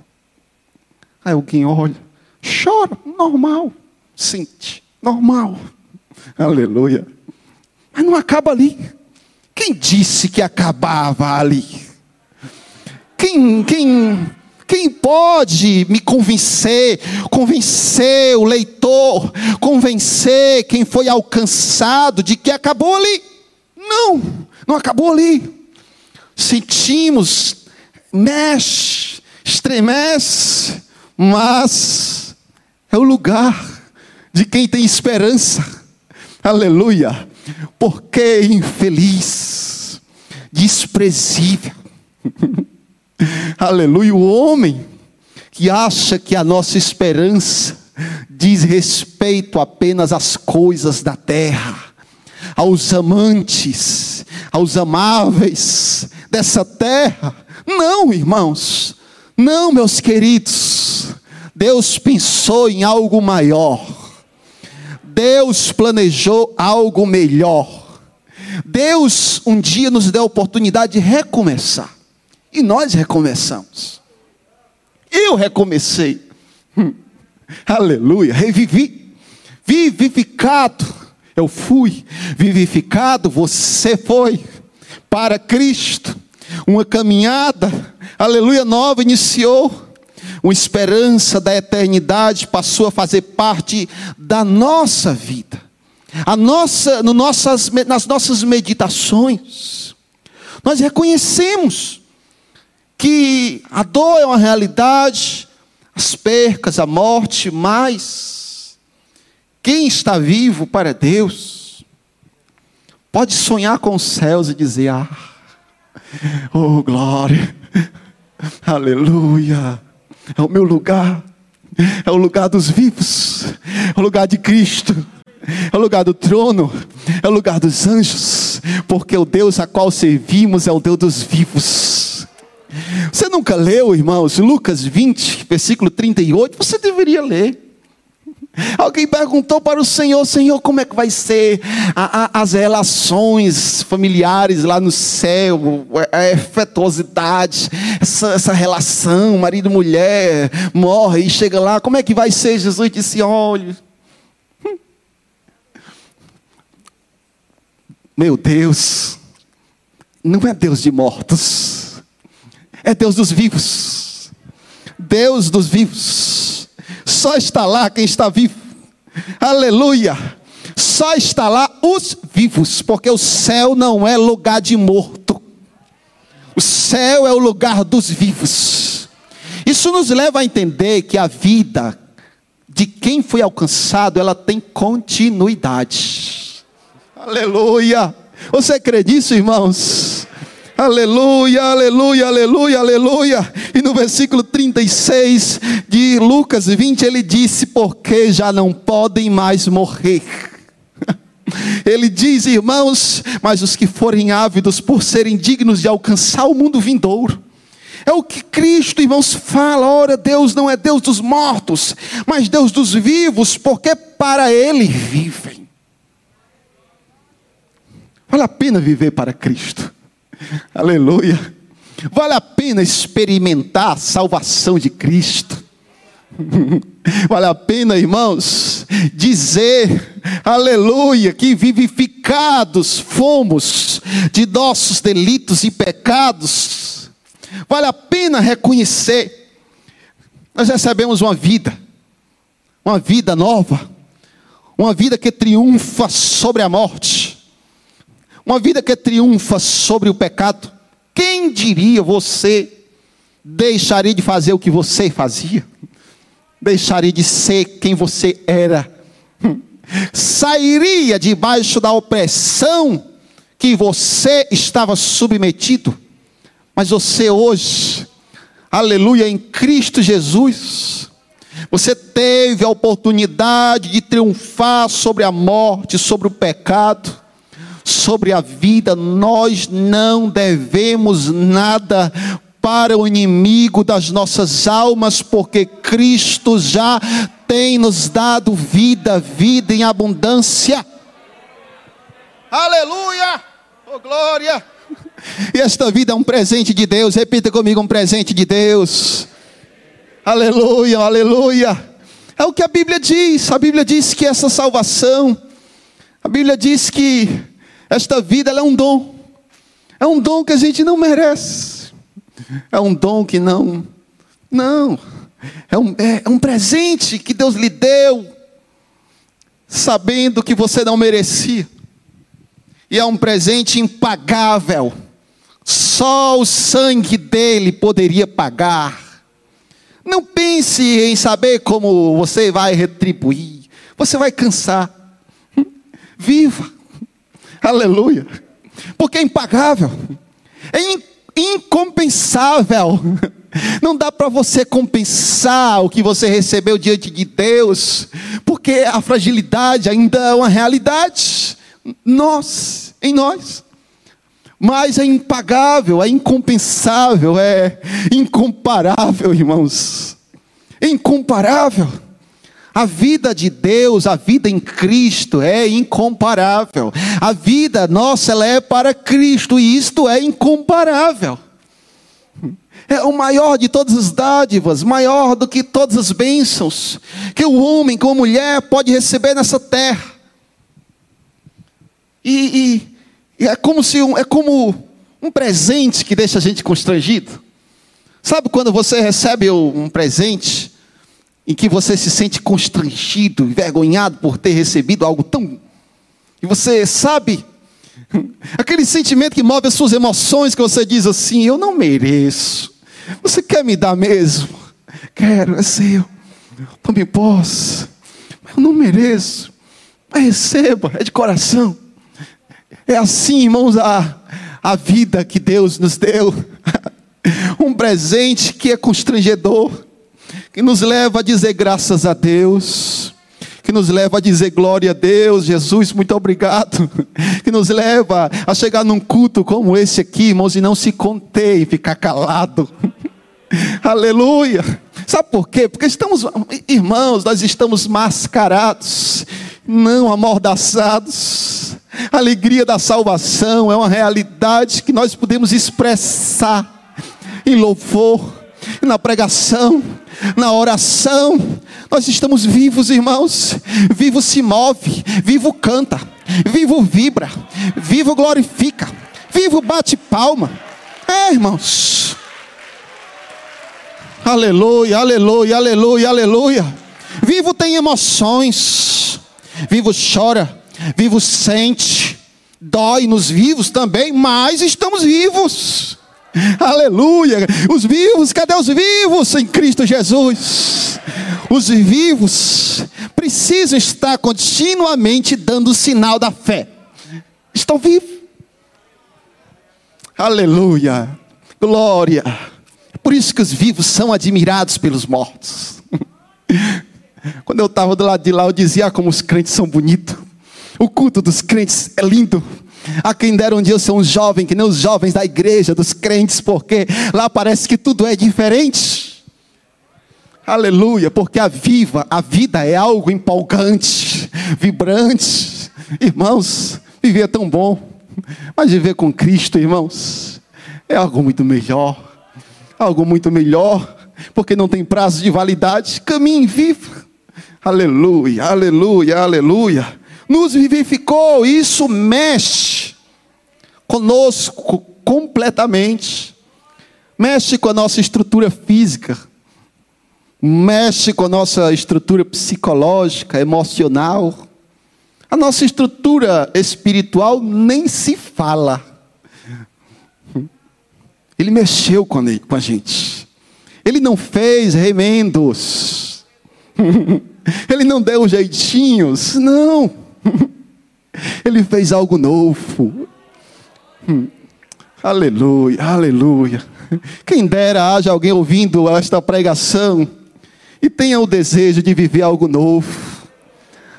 Speaker 5: Aí alguém olha, chora, normal sente, normal. Aleluia. Mas não acaba ali. Quem disse que acabava ali? Quem, quem, quem pode me convencer, convencer o leitor, convencer quem foi alcançado de que acabou ali? Não, não acabou ali. Sentimos, mexe, estremece, mas é o lugar de quem tem esperança. Aleluia. Porque infeliz, desprezível. Aleluia. O homem que acha que a nossa esperança diz respeito apenas às coisas da terra, aos amantes, aos amáveis dessa terra. Não, irmãos. Não, meus queridos. Deus pensou em algo maior. Deus planejou algo melhor. Deus um dia nos deu a oportunidade de recomeçar. E nós recomeçamos. Eu recomecei. Hum. Aleluia. Revivi. Vivificado. Eu fui. Vivificado. Você foi. Para Cristo. Uma caminhada. Aleluia. Nova iniciou uma esperança da eternidade passou a fazer parte da nossa vida. A nossa, no nossas, nas nossas meditações, nós reconhecemos que a dor é uma realidade, as percas, a morte, mas quem está vivo para Deus pode sonhar com os céus e dizer: Ah, oh glória, aleluia é o meu lugar, é o lugar dos vivos, é o lugar de Cristo, é o lugar do trono, é o lugar dos anjos, porque o Deus a qual servimos é o Deus dos vivos. Você nunca leu, irmãos, Lucas 20, versículo 38? Você deveria ler. Alguém perguntou para o Senhor: Senhor, como é que vai ser a, a, as relações familiares lá no céu, a efetuosidade, essa, essa relação, marido-mulher, morre e chega lá, como é que vai ser? Jesus disse: Olha, meu Deus, não é Deus de mortos, é Deus dos vivos, Deus dos vivos. Só está lá quem está vivo. Aleluia. Só está lá os vivos, porque o céu não é lugar de morto. O céu é o lugar dos vivos. Isso nos leva a entender que a vida de quem foi alcançado, ela tem continuidade. Aleluia. Você crê nisso, irmãos? Aleluia, aleluia, aleluia, aleluia. E no versículo 36 de Lucas 20, ele disse: Porque já não podem mais morrer. Ele diz, irmãos, mas os que forem ávidos por serem dignos de alcançar o mundo vindouro. É o que Cristo, irmãos, fala. Ora, Deus não é Deus dos mortos, mas Deus dos vivos, porque para Ele vivem. Vale a pena viver para Cristo. Aleluia. Vale a pena experimentar a salvação de Cristo. Vale a pena, irmãos, dizer, aleluia, que vivificados fomos de nossos delitos e pecados. Vale a pena reconhecer, nós recebemos uma vida, uma vida nova, uma vida que triunfa sobre a morte uma vida que triunfa sobre o pecado. Quem diria você deixaria de fazer o que você fazia? Deixaria de ser quem você era? Sairia debaixo da opressão que você estava submetido? Mas você hoje, aleluia, em Cristo Jesus, você teve a oportunidade de triunfar sobre a morte, sobre o pecado sobre a vida, nós não devemos nada para o inimigo das nossas almas, porque Cristo já tem nos dado vida, vida em abundância. Aleluia! Oh glória! E esta vida é um presente de Deus. Repita comigo, um presente de Deus. Aleluia, aleluia. É o que a Bíblia diz. A Bíblia diz que essa salvação, a Bíblia diz que esta vida é um dom. É um dom que a gente não merece. É um dom que não. Não. É um, é, é um presente que Deus lhe deu, sabendo que você não merecia. E é um presente impagável. Só o sangue dele poderia pagar. Não pense em saber como você vai retribuir. Você vai cansar. Viva. Aleluia. Porque é impagável. É incompensável. Não dá para você compensar o que você recebeu diante de Deus, porque a fragilidade ainda é uma realidade. Nós, em nós. Mas é impagável, é incompensável, é incomparável, irmãos. É incomparável. A vida de Deus, a vida em Cristo é incomparável. A vida nossa ela é para Cristo e isto é incomparável. É o maior de todas as dádivas, maior do que todas as bênçãos que o homem com a mulher pode receber nessa terra. E, e, e é como se um, é como um presente que deixa a gente constrangido. Sabe quando você recebe um presente em que você se sente constrangido, envergonhado por ter recebido algo tão. E você sabe, aquele sentimento que move as suas emoções, que você diz assim: Eu não mereço. Você quer me dar mesmo? Quero, é seu. Tome posse. Eu não mereço. Mas receba, é de coração. É assim, irmãos, a, a vida que Deus nos deu. Um presente que é constrangedor que nos leva a dizer graças a Deus, que nos leva a dizer glória a Deus, Jesus, muito obrigado, que nos leva a chegar num culto como esse aqui, irmãos, e não se conter e ficar calado. Aleluia. Sabe por quê? Porque estamos, irmãos, nós estamos mascarados, não amordaçados. A alegria da salvação é uma realidade que nós podemos expressar em louvor, na pregação, na oração. Nós estamos vivos, irmãos. Vivo se move, vivo canta, vivo vibra, vivo glorifica, vivo bate palma. É, irmãos. Aleluia, aleluia, aleluia, aleluia. Vivo tem emoções. Vivo chora, vivo sente. Dói nos vivos também, mas estamos vivos. Aleluia. Os vivos, cadê os vivos em Cristo Jesus? Os vivos precisam estar continuamente dando sinal da fé. Estão vivos. Aleluia. Glória. Por isso que os vivos são admirados pelos mortos. Quando eu estava do lado de lá, eu dizia ah, como os crentes são bonitos. O culto dos crentes é lindo. A quem dera um dia eu ser um jovem, que nem os jovens da igreja, dos crentes, porque lá parece que tudo é diferente. Aleluia, porque a viva, a vida é algo empolgante, vibrante. Irmãos, viver é tão bom, mas viver com Cristo, irmãos, é algo muito melhor algo muito melhor, porque não tem prazo de validade. Caminhe viva. Aleluia, aleluia, aleluia. Nos vivificou, isso mexe conosco completamente. Mexe com a nossa estrutura física, mexe com a nossa estrutura psicológica, emocional. A nossa estrutura espiritual nem se fala. Ele mexeu com a gente. Ele não fez remendos. Ele não deu jeitinhos. Não. Ele fez algo novo. Aleluia, aleluia. Quem dera haja alguém ouvindo esta pregação e tenha o desejo de viver algo novo.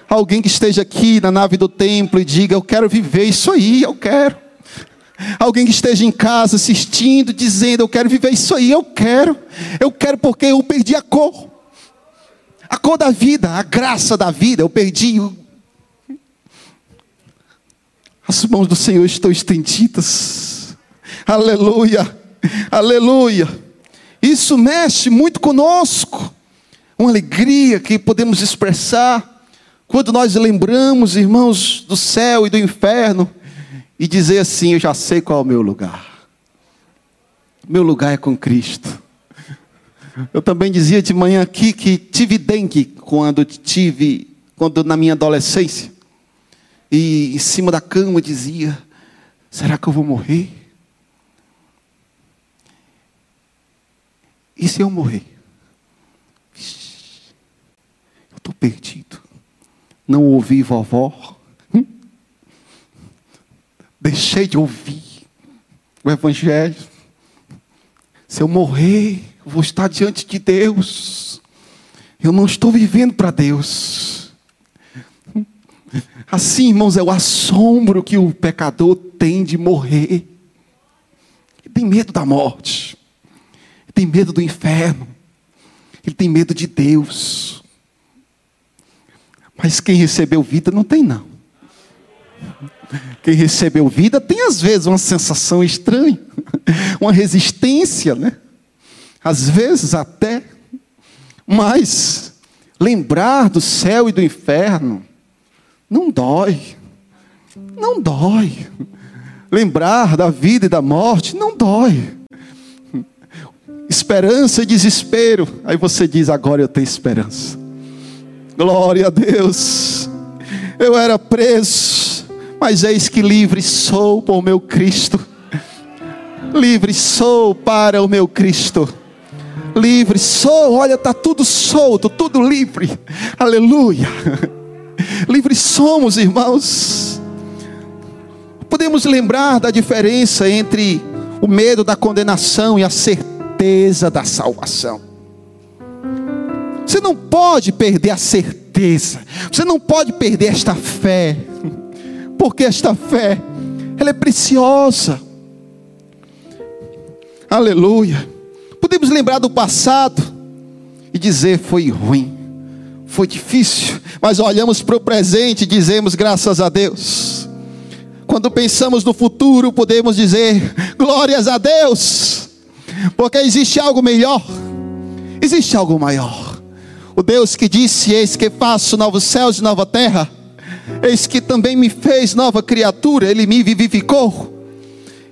Speaker 5: Alguém que esteja aqui na nave do templo e diga: Eu quero viver isso aí, eu quero. Alguém que esteja em casa assistindo, dizendo: Eu quero viver isso aí, eu quero. Eu quero porque eu perdi a cor. A cor da vida, a graça da vida, eu perdi. As mãos do Senhor estão estendidas. Aleluia, aleluia. Isso mexe muito conosco. Uma alegria que podemos expressar quando nós lembramos, irmãos, do céu e do inferno e dizer assim: Eu já sei qual é o meu lugar. Meu lugar é com Cristo. Eu também dizia de manhã aqui que tive dengue quando tive, quando na minha adolescência. E em cima da cama dizia: Será que eu vou morrer? E se eu morrer? Eu estou perdido. Não ouvi vovó, deixei de ouvir o Evangelho. Se eu morrer, eu vou estar diante de Deus. Eu não estou vivendo para Deus. Assim, irmãos, é o assombro que o pecador tem de morrer. Ele tem medo da morte. Ele tem medo do inferno. Ele tem medo de Deus. Mas quem recebeu vida não tem, não. Quem recebeu vida tem às vezes uma sensação estranha, uma resistência, né? Às vezes até, mas lembrar do céu e do inferno não dói, não dói. Lembrar da vida e da morte não dói. Esperança e desespero. Aí você diz: agora eu tenho esperança. Glória a Deus. Eu era preso mas eis que livre sou por meu Cristo. Livre sou para o meu Cristo. Livre sou, olha, está tudo solto, tudo livre. Aleluia. Livre somos, irmãos. Podemos lembrar da diferença entre o medo da condenação e a certeza da salvação. Você não pode perder a certeza. Você não pode perder esta fé, porque esta fé, ela é preciosa. Aleluia. Podemos lembrar do passado e dizer foi ruim, foi difícil, mas olhamos para o presente e dizemos graças a Deus. Quando pensamos no futuro, podemos dizer glórias a Deus, porque existe algo melhor, existe algo maior. O Deus que disse: Eis que faço novos céus e nova terra, eis que também me fez nova criatura, Ele me vivificou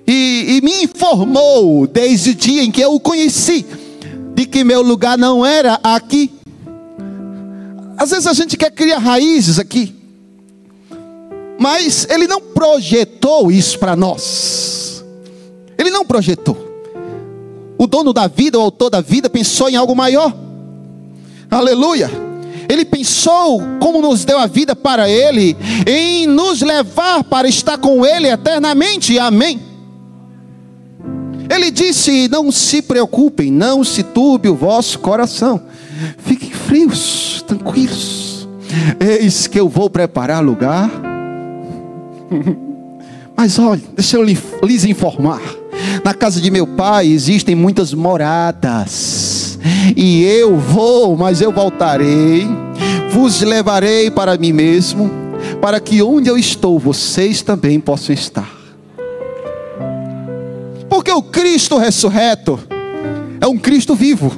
Speaker 5: e, e me informou desde o dia em que eu o conheci, de que meu lugar não era aqui. Às vezes a gente quer criar raízes aqui, mas Ele não projetou isso para nós. Ele não projetou. O dono da vida, o autor da vida, pensou em algo maior. Aleluia. Ele pensou como nos deu a vida para Ele, em nos levar para estar com Ele eternamente. Amém. Ele disse: Não se preocupem, não se turbe o vosso coração, fiquem frios, tranquilos. Eis que eu vou preparar lugar. Mas olha, deixa eu lhes informar: na casa de meu pai existem muitas moradas, e eu vou, mas eu voltarei, vos levarei para mim mesmo, para que onde eu estou, vocês também possam estar. Porque o Cristo ressurreto é um Cristo vivo,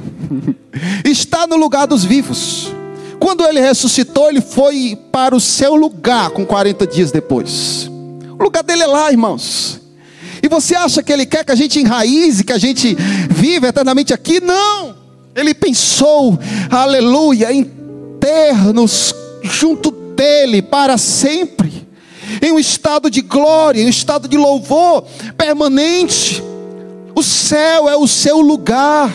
Speaker 5: está no lugar dos vivos. Quando ele ressuscitou, ele foi para o seu lugar com 40 dias depois. O lugar dele é lá, irmãos. E você acha que ele quer que a gente enraize, que a gente viva eternamente aqui? Não! Ele pensou, aleluia, em ter-nos junto dele para sempre em um estado de glória, em um estado de louvor permanente. O céu é o seu lugar.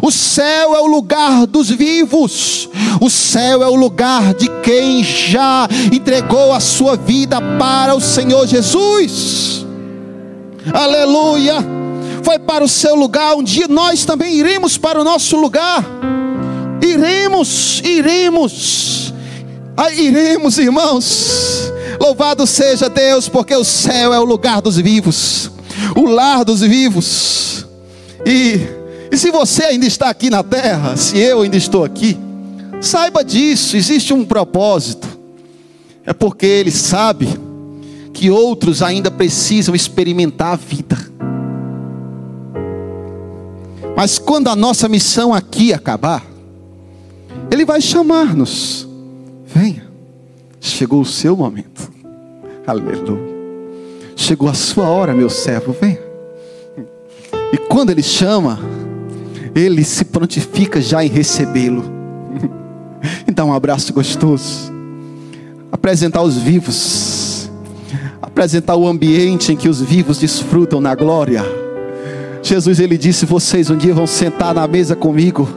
Speaker 5: O céu é o lugar dos vivos. O céu é o lugar de quem já entregou a sua vida para o Senhor Jesus. Aleluia. Foi para o seu lugar. Um dia nós também iremos para o nosso lugar. Iremos, iremos. Ah, iremos, irmãos. Louvado seja Deus, porque o céu é o lugar dos vivos, o lar dos vivos. E, e se você ainda está aqui na terra, se eu ainda estou aqui, saiba disso, existe um propósito. É porque Ele sabe que outros ainda precisam experimentar a vida. Mas quando a nossa missão aqui acabar, Ele vai chamar-nos. Venha, chegou o seu momento. Aleluia. Chegou a sua hora, meu servo, vem. E quando ele chama, ele se prontifica já em recebê-lo. E dá um abraço gostoso. Apresentar os vivos. Apresentar o ambiente em que os vivos desfrutam na glória. Jesus ele disse: "Vocês um dia vão sentar na mesa comigo,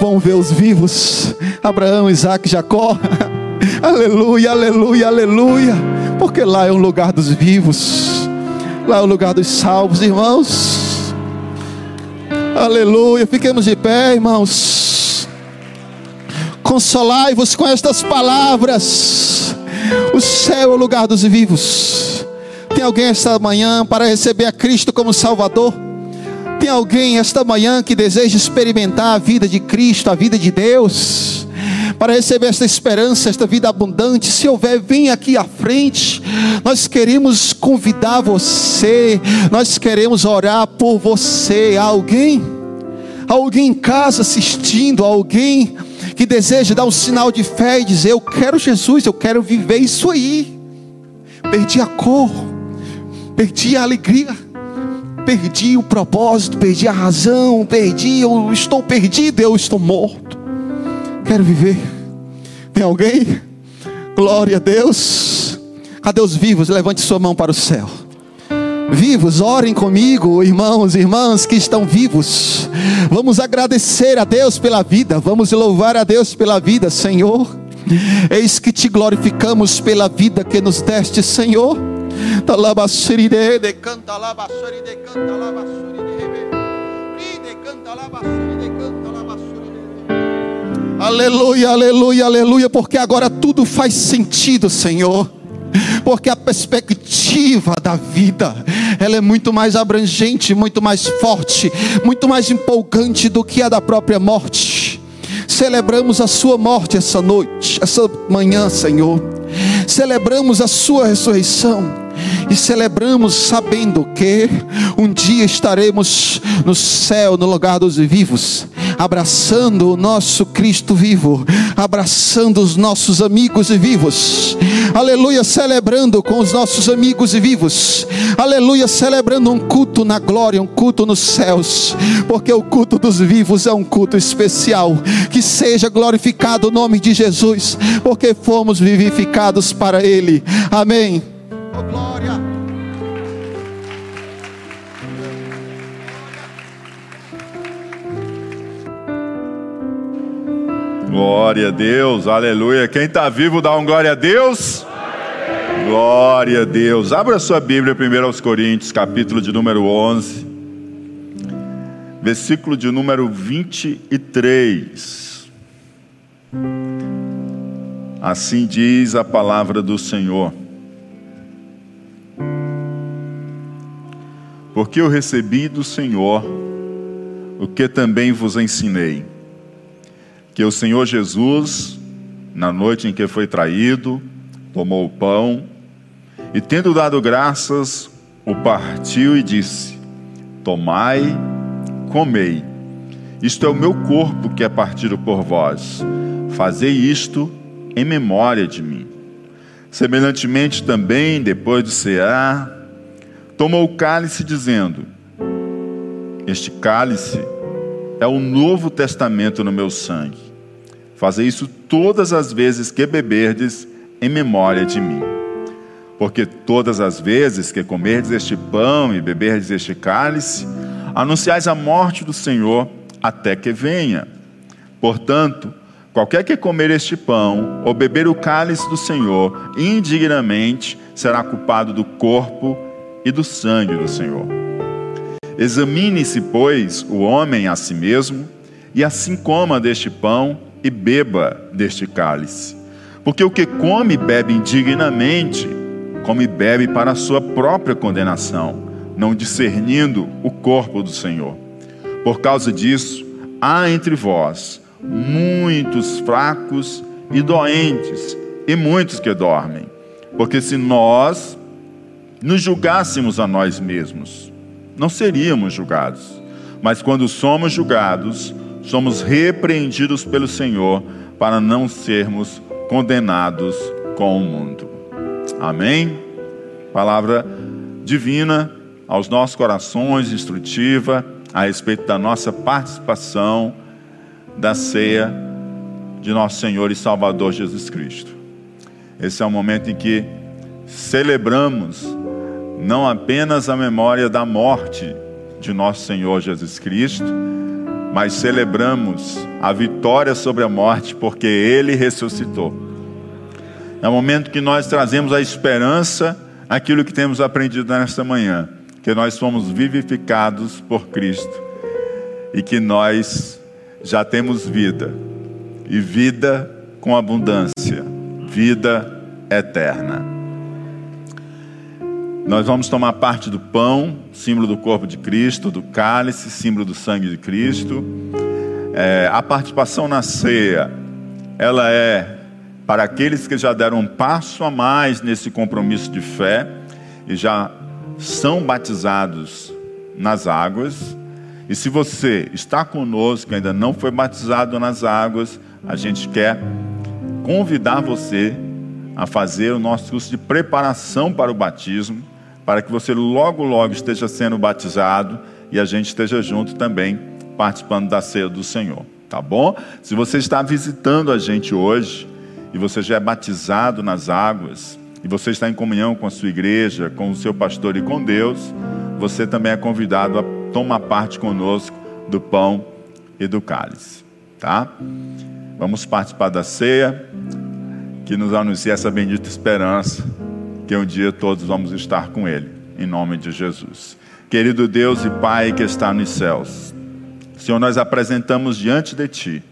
Speaker 5: vão ver os vivos, Abraão, Isaac, Jacó. aleluia, aleluia, aleluia porque lá é o lugar dos vivos, lá é o lugar dos salvos, irmãos. Aleluia, fiquemos de pé, irmãos. Consolai-vos com estas palavras. O céu é o lugar dos vivos. Tem alguém esta manhã para receber a Cristo como Salvador? Tem alguém esta manhã que deseja experimentar a vida de Cristo, a vida de Deus? Para receber esta esperança, esta vida abundante. Se houver, vem aqui à frente. Nós queremos convidar você, nós queremos orar por você. Alguém, alguém em casa assistindo, alguém que deseja dar um sinal de fé e dizer: Eu quero Jesus, eu quero viver isso aí. Perdi a cor, perdi a alegria perdi o propósito, perdi a razão, perdi, eu estou perdido, eu estou morto. Quero viver. Tem alguém? Glória a Deus. Cadê os vivos? Levante sua mão para o céu. Vivos, orem comigo, irmãos e irmãs que estão vivos. Vamos agradecer a Deus pela vida, vamos louvar a Deus pela vida, Senhor. Eis que te glorificamos pela vida que nos deste, Senhor. canta canta Aleluia, aleluia, aleluia, porque agora tudo faz sentido, Senhor. Porque a perspectiva da vida, ela é muito mais abrangente, muito mais forte, muito mais empolgante do que a da própria morte. Celebramos a sua morte essa noite, essa manhã, Senhor. Celebramos a sua ressurreição e celebramos sabendo que um dia estaremos no céu, no lugar dos vivos, abraçando o nosso Cristo vivo, abraçando os nossos amigos vivos, aleluia, celebrando com os nossos amigos vivos, aleluia, celebrando um culto na glória, um culto nos céus, porque o culto dos vivos é um culto especial, que seja glorificado o nome de Jesus, porque fomos vivificados para Ele, amém. Oh, glória.
Speaker 6: Glória a Deus, aleluia. Quem está vivo dá um glória a Deus. Glória a Deus. Abra sua Bíblia primeiro aos Coríntios, capítulo de número 11, versículo de número 23. Assim diz a palavra do Senhor. Porque eu recebi do Senhor o que também vos ensinei que o Senhor Jesus, na noite em que foi traído, tomou o pão e, tendo dado graças, o partiu e disse: Tomai, comei, isto é o meu corpo que é partido por vós, fazei isto em memória de mim. Semelhantemente também, depois de cear, tomou o cálice, dizendo: Este cálice é o novo testamento no meu sangue. Fazei isso todas as vezes que beberdes em memória de mim. Porque todas as vezes que comerdes este pão e beberdes este cálice, anunciais a morte do Senhor até que venha. Portanto, qualquer que comer este pão ou beber o cálice do Senhor indignamente será culpado do corpo e do sangue do Senhor. Examine-se, pois, o homem a si mesmo, e assim coma deste pão e beba deste cálice. Porque o que come e bebe indignamente, come e bebe para a sua própria condenação, não discernindo o corpo do Senhor. Por causa disso, há entre vós muitos fracos e doentes, e muitos que dormem. Porque se nós nos julgássemos a nós mesmos, não seríamos julgados. Mas quando somos julgados, somos repreendidos pelo Senhor para não sermos condenados com o mundo. Amém? Palavra divina aos nossos corações, instrutiva a respeito da nossa participação da ceia de nosso Senhor e Salvador Jesus Cristo. Esse é o momento em que celebramos não apenas a memória da morte de nosso Senhor Jesus Cristo, mas celebramos a vitória sobre a morte, porque Ele ressuscitou. É o momento que nós trazemos a esperança, aquilo que temos aprendido nesta manhã, que nós fomos vivificados por Cristo e que nós já temos vida, e vida com abundância, vida eterna. Nós vamos tomar parte do pão, símbolo do corpo de Cristo, do cálice, símbolo do sangue de Cristo. É, a participação na ceia, ela é para aqueles que já deram um passo a mais nesse compromisso de fé e já são batizados nas águas. E se você está conosco e ainda não foi batizado nas águas, a gente quer convidar você a fazer o nosso curso de preparação para o batismo para que você logo, logo esteja sendo batizado e a gente esteja junto também participando da ceia do Senhor, tá bom? Se você está visitando a gente hoje e você já é batizado nas águas e você está em comunhão com a sua igreja, com o seu pastor e com Deus, você também é convidado a tomar parte conosco do pão e do cálice, tá? Vamos participar da ceia que nos anuncia essa bendita esperança que um dia todos vamos estar com Ele, em nome de Jesus. Querido Deus e Pai que está nos céus, Senhor, nós apresentamos diante de Ti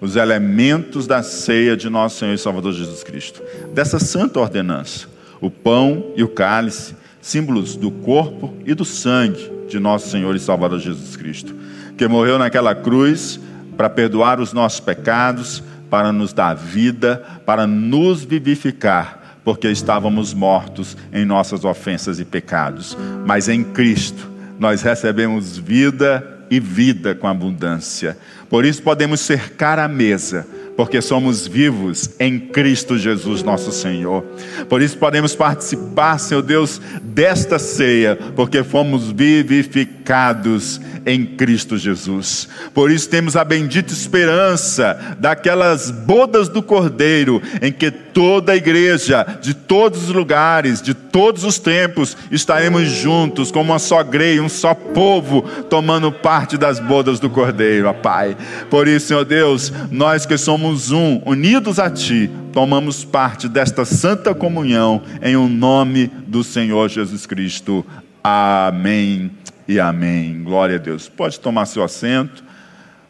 Speaker 6: os elementos da ceia de nosso Senhor e Salvador Jesus Cristo. Dessa santa ordenança, o pão e o cálice, símbolos do corpo e do sangue de nosso Senhor e Salvador Jesus Cristo, que morreu naquela cruz para perdoar os nossos pecados, para nos dar vida, para nos vivificar, porque estávamos mortos em nossas ofensas e pecados. Mas em Cristo nós recebemos vida e vida com abundância. Por isso podemos cercar a mesa, porque somos vivos em Cristo Jesus, nosso Senhor. Por isso podemos participar, Senhor Deus, desta ceia, porque fomos vivificados em Cristo Jesus. Por isso temos a bendita esperança daquelas bodas do Cordeiro, em que toda a igreja, de todos os lugares, de todos os tempos, estaremos juntos como uma só greia, um só povo, tomando parte das bodas do Cordeiro, Pai. Por isso, Senhor Deus, nós que somos um, unidos a Ti, tomamos parte desta santa comunhão em o um nome do Senhor Jesus Cristo. Amém e amém. Glória a Deus. Pode tomar seu assento.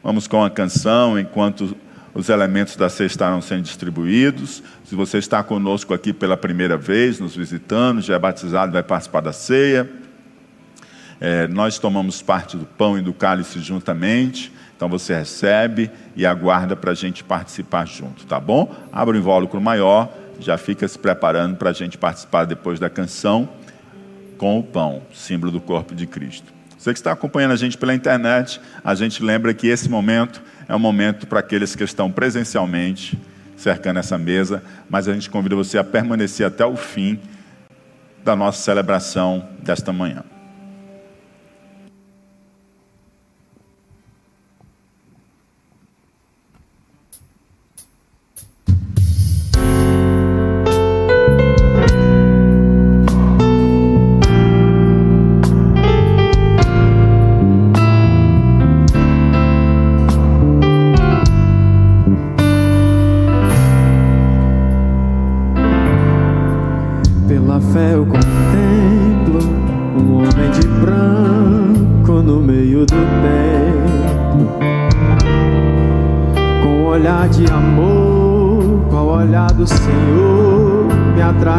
Speaker 6: Vamos com a canção enquanto os elementos da ceia estarão sendo distribuídos. Se você está conosco aqui pela primeira vez, nos visitando, já é batizado, vai participar da ceia. É, nós tomamos parte do pão e do cálice juntamente. Então você recebe e aguarda para a gente participar junto, tá bom? Abra o invólucro maior, já fica se preparando para a gente participar depois da canção com o pão, símbolo do corpo de Cristo. Você que está acompanhando a gente pela internet, a gente lembra que esse momento é um momento para aqueles que estão presencialmente cercando essa mesa, mas a gente convida você a permanecer até o fim da nossa celebração desta manhã.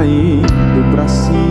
Speaker 2: caindo para cima.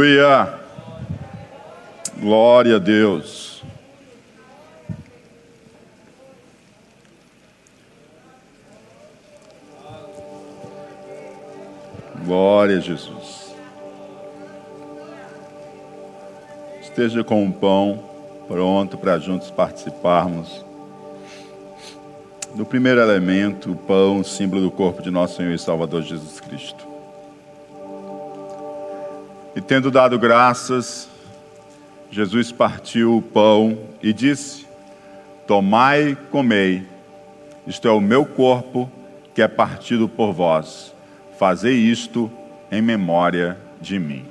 Speaker 2: Aleluia. Glória a Deus. Glória a Jesus. Esteja com o pão pronto para juntos participarmos do primeiro elemento, o pão, símbolo do corpo de nosso Senhor e Salvador Jesus Cristo. E tendo dado graças, Jesus partiu o pão e disse: Tomai comei, isto é o meu corpo que é partido por vós. Fazei isto em memória de mim.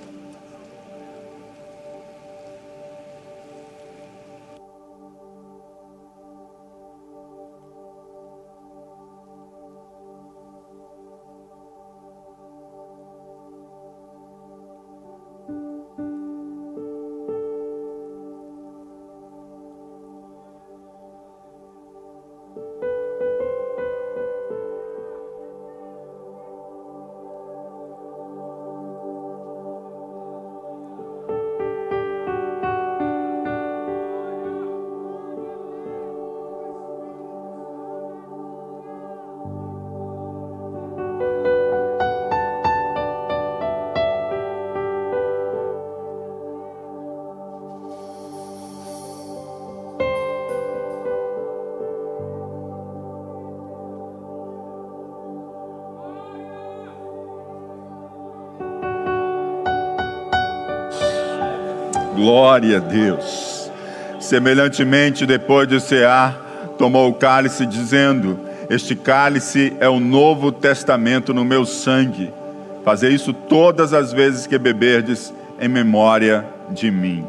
Speaker 2: Glória a Deus. Semelhantemente, depois de cear, tomou o cálice, dizendo: Este cálice é o novo testamento no meu sangue. Fazer isso todas as vezes que beberdes, em memória de mim.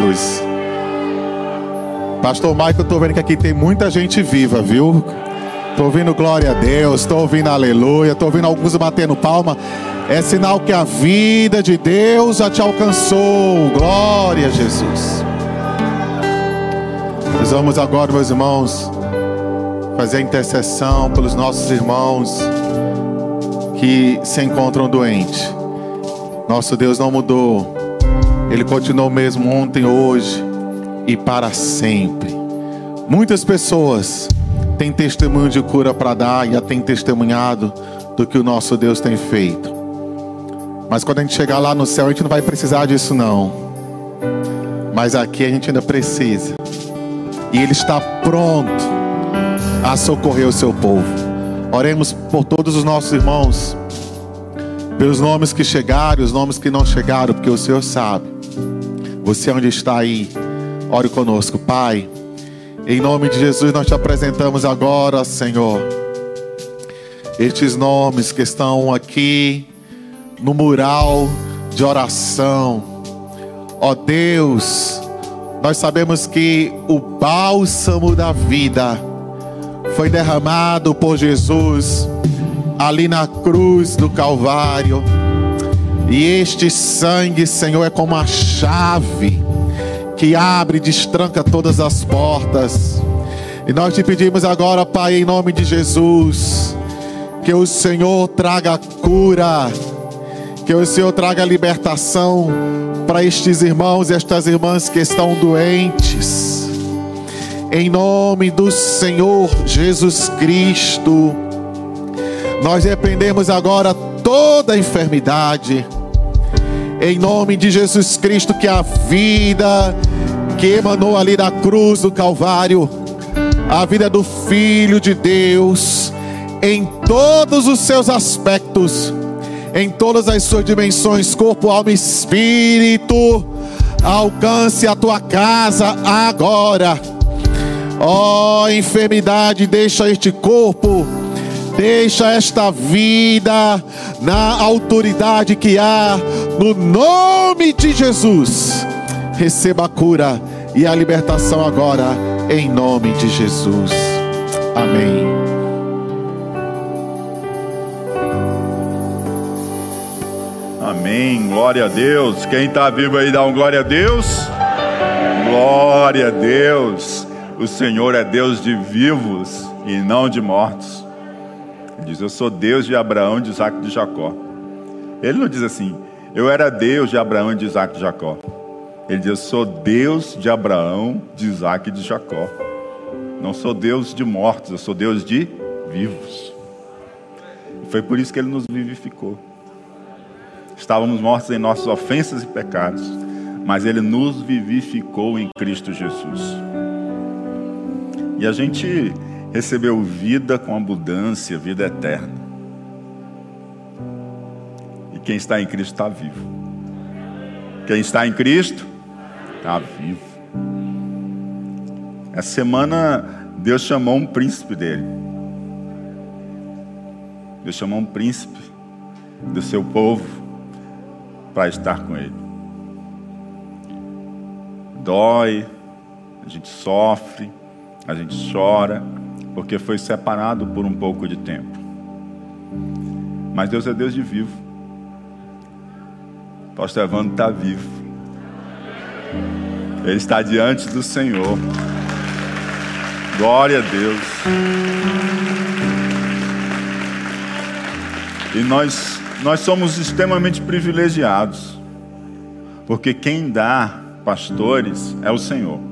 Speaker 7: Jesus. Pastor Michael, eu tô vendo que aqui tem muita gente viva, viu? Tô ouvindo glória a Deus, tô ouvindo aleluia, tô ouvindo alguns batendo palma. É sinal que a vida de Deus já te alcançou. Glória a Jesus. Nós vamos agora, meus irmãos, fazer a intercessão pelos nossos irmãos que se encontram doentes. Nosso Deus não mudou. Ele continuou mesmo ontem, hoje e para sempre. Muitas pessoas têm testemunho de cura para dar e já têm testemunhado do que o nosso Deus tem feito. Mas quando a gente chegar lá no céu, a gente não vai precisar disso não. Mas aqui a gente ainda precisa. E ele está pronto a socorrer o seu povo. Oremos por todos os nossos irmãos, pelos nomes que chegaram os nomes que não chegaram, porque o Senhor sabe. Você onde está aí, ore conosco, Pai. Em nome de Jesus, nós te apresentamos agora, Senhor, estes nomes que estão aqui no mural de oração. Ó Deus, nós sabemos que o bálsamo da vida foi derramado por Jesus ali na cruz do Calvário. E este sangue, Senhor, é como a chave que abre e destranca todas as portas. E nós te pedimos agora, Pai, em nome de Jesus, que o Senhor traga cura, que o Senhor traga libertação para estes irmãos e estas irmãs que estão doentes em nome do Senhor Jesus Cristo. Nós repreendemos agora toda enfermidade. Em nome de Jesus Cristo, que a vida que emanou ali da cruz do Calvário, a vida do Filho de Deus, em todos os seus aspectos, em todas as suas dimensões, corpo, alma e espírito, alcance a tua casa agora. Ó oh, enfermidade, deixa este corpo, deixa esta vida na autoridade que há, no nome de Jesus. Receba a cura e a libertação agora, em nome de Jesus. Amém.
Speaker 6: Amém. Glória a Deus. Quem está vivo aí dá um glória a Deus. Glória a Deus. O Senhor é Deus de vivos e não de mortos. Diz: Eu sou Deus de Abraão, de Isaac e de Jacó. Ele não diz assim: Eu era Deus de Abraão, de Isaac e de Jacó. Ele diz: Eu sou Deus de Abraão, de Isaac e de Jacó. Não sou Deus de mortos, eu sou Deus de vivos. Foi por isso que ele nos vivificou. Estávamos mortos em nossas ofensas e pecados, mas ele nos vivificou em Cristo Jesus. E a gente recebeu vida com abundância, vida eterna. E quem está em Cristo está vivo. Quem está em Cristo está vivo. Essa semana Deus chamou um príncipe dele. Deus chamou um príncipe do seu povo para estar com ele. Dói, a gente sofre, a gente chora, porque foi separado por um pouco de tempo. Mas Deus é Deus de vivo. Pastor Evandro está vivo. Ele está diante do Senhor. Glória a Deus. E nós, nós somos extremamente privilegiados, porque quem dá pastores é o Senhor.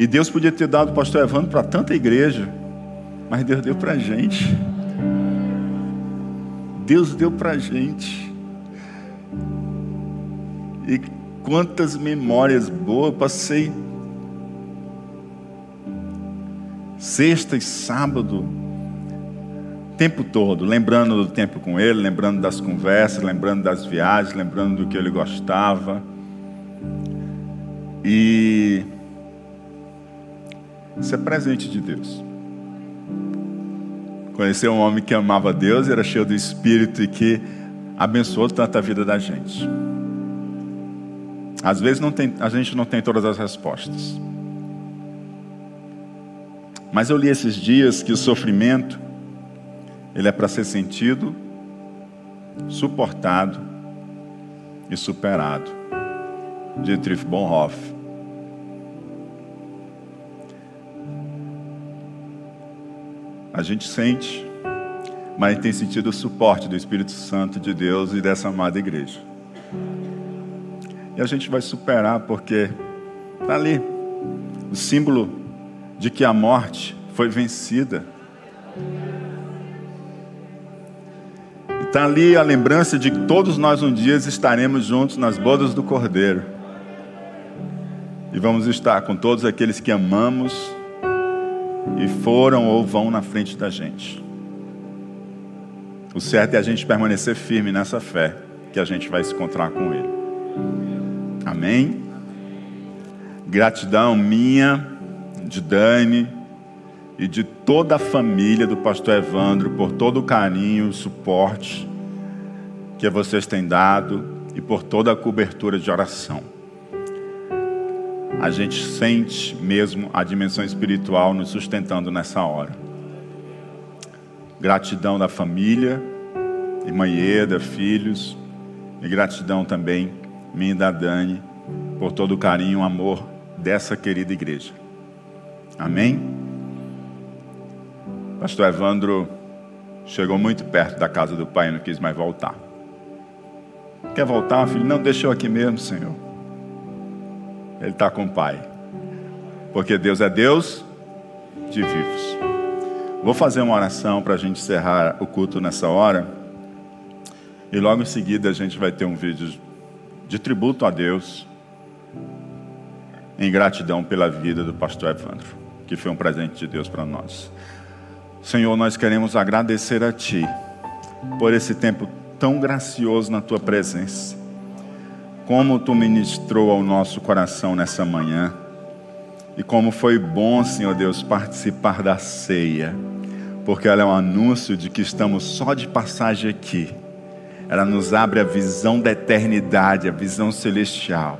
Speaker 6: E Deus podia ter dado o pastor Evandro para tanta igreja, mas Deus deu para a gente. Deus deu para a gente. E quantas memórias boas passei. Sexta e sábado, tempo todo, lembrando do tempo com ele, lembrando das conversas, lembrando das viagens, lembrando do que ele gostava. E isso é presente de Deus. Conheceu um homem que amava Deus, era cheio do Espírito e que abençoou tanto a vida da gente. Às vezes não tem, a gente não tem todas as respostas. Mas eu li esses dias que o sofrimento ele é para ser sentido, suportado e superado. Dietrich Bonhoeffer. A gente sente, mas tem sentido o suporte do Espírito Santo de Deus e dessa amada igreja. E a gente vai superar porque está ali o símbolo de que a morte foi vencida. Está ali a lembrança de que todos nós um dia estaremos juntos nas bodas do Cordeiro. E vamos estar com todos aqueles que amamos e foram ou vão na frente da gente. O certo é a gente permanecer firme nessa fé que a gente vai se encontrar com Ele. Amém? Gratidão minha, de Dani e de toda a família do pastor Evandro por todo o carinho, o suporte que vocês têm dado e por toda a cobertura de oração. A gente sente mesmo a dimensão espiritual nos sustentando nessa hora. Gratidão da família, irmã Ieda, filhos, e gratidão também minha e da Dani, por todo o carinho e amor dessa querida igreja. Amém? Pastor Evandro chegou muito perto da casa do pai e não quis mais voltar. Quer voltar, filho? Não, deixou aqui mesmo, Senhor. Ele está com o pai. Porque Deus é Deus de vivos. Vou fazer uma oração para a gente encerrar o culto nessa hora. E logo em seguida a gente vai ter um vídeo de tributo a Deus, em gratidão pela vida do pastor Evandro, que foi um presente de Deus para nós. Senhor, nós queremos agradecer a Ti por esse tempo tão gracioso na Tua presença. Como Tu ministrou ao nosso coração nessa manhã. E como foi bom, Senhor Deus, participar da ceia, porque ela é um anúncio de que estamos só de passagem aqui ela nos abre a visão da eternidade, a visão celestial.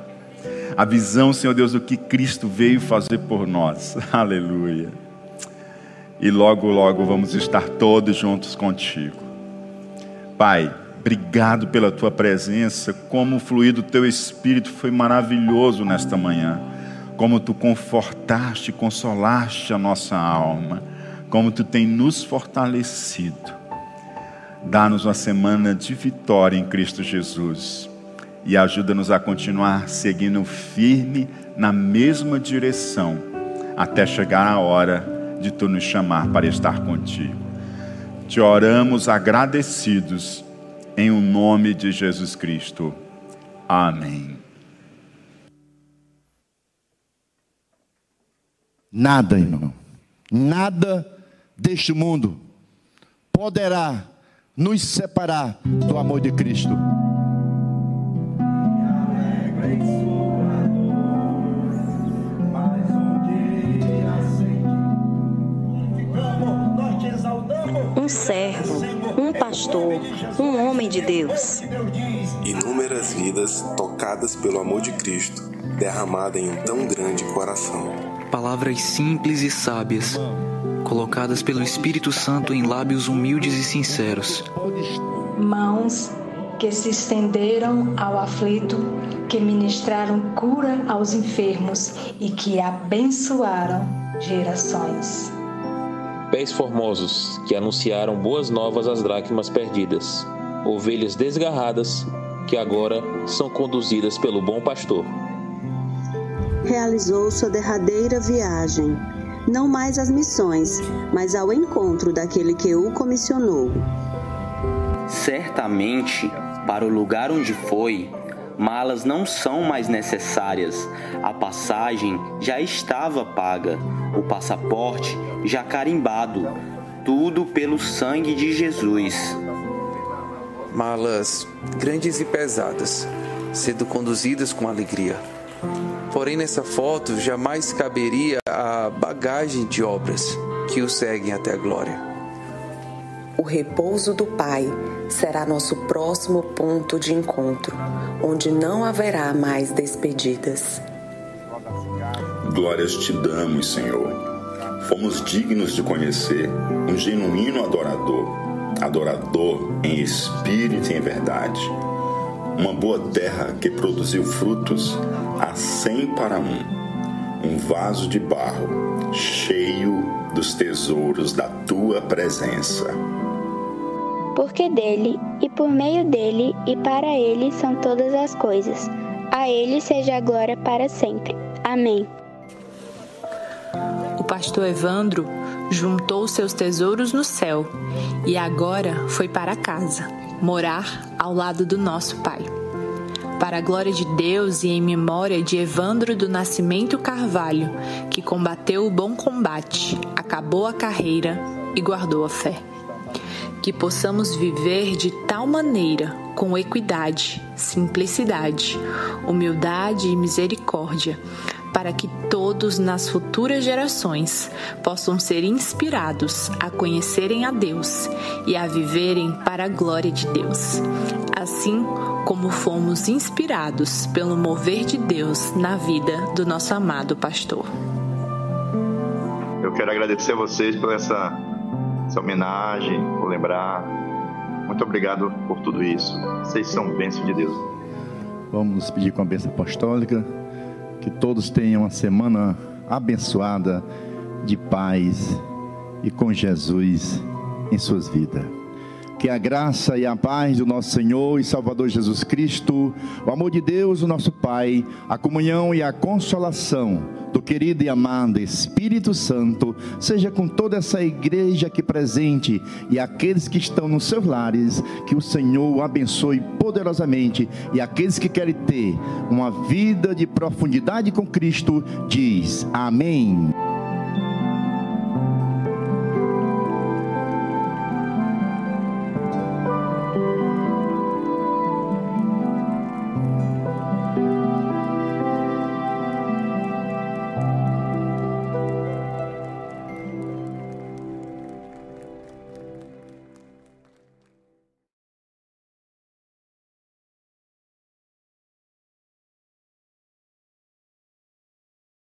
Speaker 6: A visão, Senhor Deus, do que Cristo veio fazer por nós. Aleluia. E logo, logo vamos estar todos juntos contigo. Pai, obrigado pela tua presença. Como o fluir do teu espírito foi maravilhoso nesta manhã. Como tu confortaste, consolaste a nossa alma. Como tu tem nos fortalecido Dá-nos uma semana de vitória em Cristo Jesus e ajuda-nos a continuar seguindo firme na mesma direção até chegar a hora de tu nos chamar para estar contigo. Te oramos agradecidos em o um nome de Jesus Cristo. Amém.
Speaker 8: Nada, irmão, nada deste mundo poderá nos separar do amor de Cristo.
Speaker 9: Pastor, um homem de Deus.
Speaker 10: Inúmeras vidas tocadas pelo amor de Cristo, derramada em um tão grande coração.
Speaker 11: Palavras simples e sábias colocadas pelo Espírito Santo em lábios humildes e sinceros.
Speaker 9: Mãos que se estenderam ao aflito, que ministraram cura aos enfermos e que abençoaram gerações.
Speaker 12: Pés formosos que anunciaram boas novas às dracmas perdidas, ovelhas desgarradas que agora são conduzidas pelo bom pastor.
Speaker 13: Realizou sua derradeira viagem não mais às missões, mas ao encontro daquele que o comissionou.
Speaker 14: Certamente, para o lugar onde foi, malas não são mais necessárias. A passagem já estava paga, o passaporte já carimbado, tudo pelo sangue de Jesus.
Speaker 15: Malas grandes e pesadas, sendo conduzidas com alegria. Porém, nessa foto jamais caberia a bagagem de obras que o seguem até a glória.
Speaker 16: O repouso do Pai será nosso próximo ponto de encontro, onde não haverá mais despedidas.
Speaker 6: Glórias te damos, Senhor. Fomos dignos de conhecer um genuíno adorador, adorador em espírito e em verdade. Uma boa terra que produziu frutos a cem para um, um vaso de barro cheio dos tesouros da tua presença.
Speaker 17: Porque dele, e por meio dele, e para ele são todas as coisas. A ele seja a glória para sempre. Amém.
Speaker 4: O pastor Evandro juntou seus tesouros no céu e agora foi para casa, morar ao lado do nosso Pai. Para a glória de Deus e em memória de Evandro do Nascimento Carvalho, que combateu o bom combate, acabou a carreira e guardou a fé. Que possamos viver de tal maneira, com equidade, simplicidade, humildade e misericórdia, para que todos nas futuras gerações possam ser inspirados a conhecerem a Deus e a viverem para a glória de Deus. Assim como fomos inspirados pelo mover de Deus na vida do nosso amado pastor.
Speaker 18: Eu quero agradecer a vocês por essa, essa homenagem, por lembrar. Muito obrigado por tudo isso. Vocês são bênção de Deus.
Speaker 5: Vamos pedir com a bênção apostólica que todos tenham uma semana abençoada de paz e com Jesus em suas vidas. Que a graça e a paz do nosso Senhor e Salvador Jesus Cristo, o amor de Deus, o nosso Pai, a comunhão e a consolação do querido e amado Espírito Santo, seja com toda essa igreja aqui presente e aqueles que estão nos seus lares, que o Senhor o abençoe poderosamente e aqueles que querem ter uma vida de profundidade com Cristo, diz amém.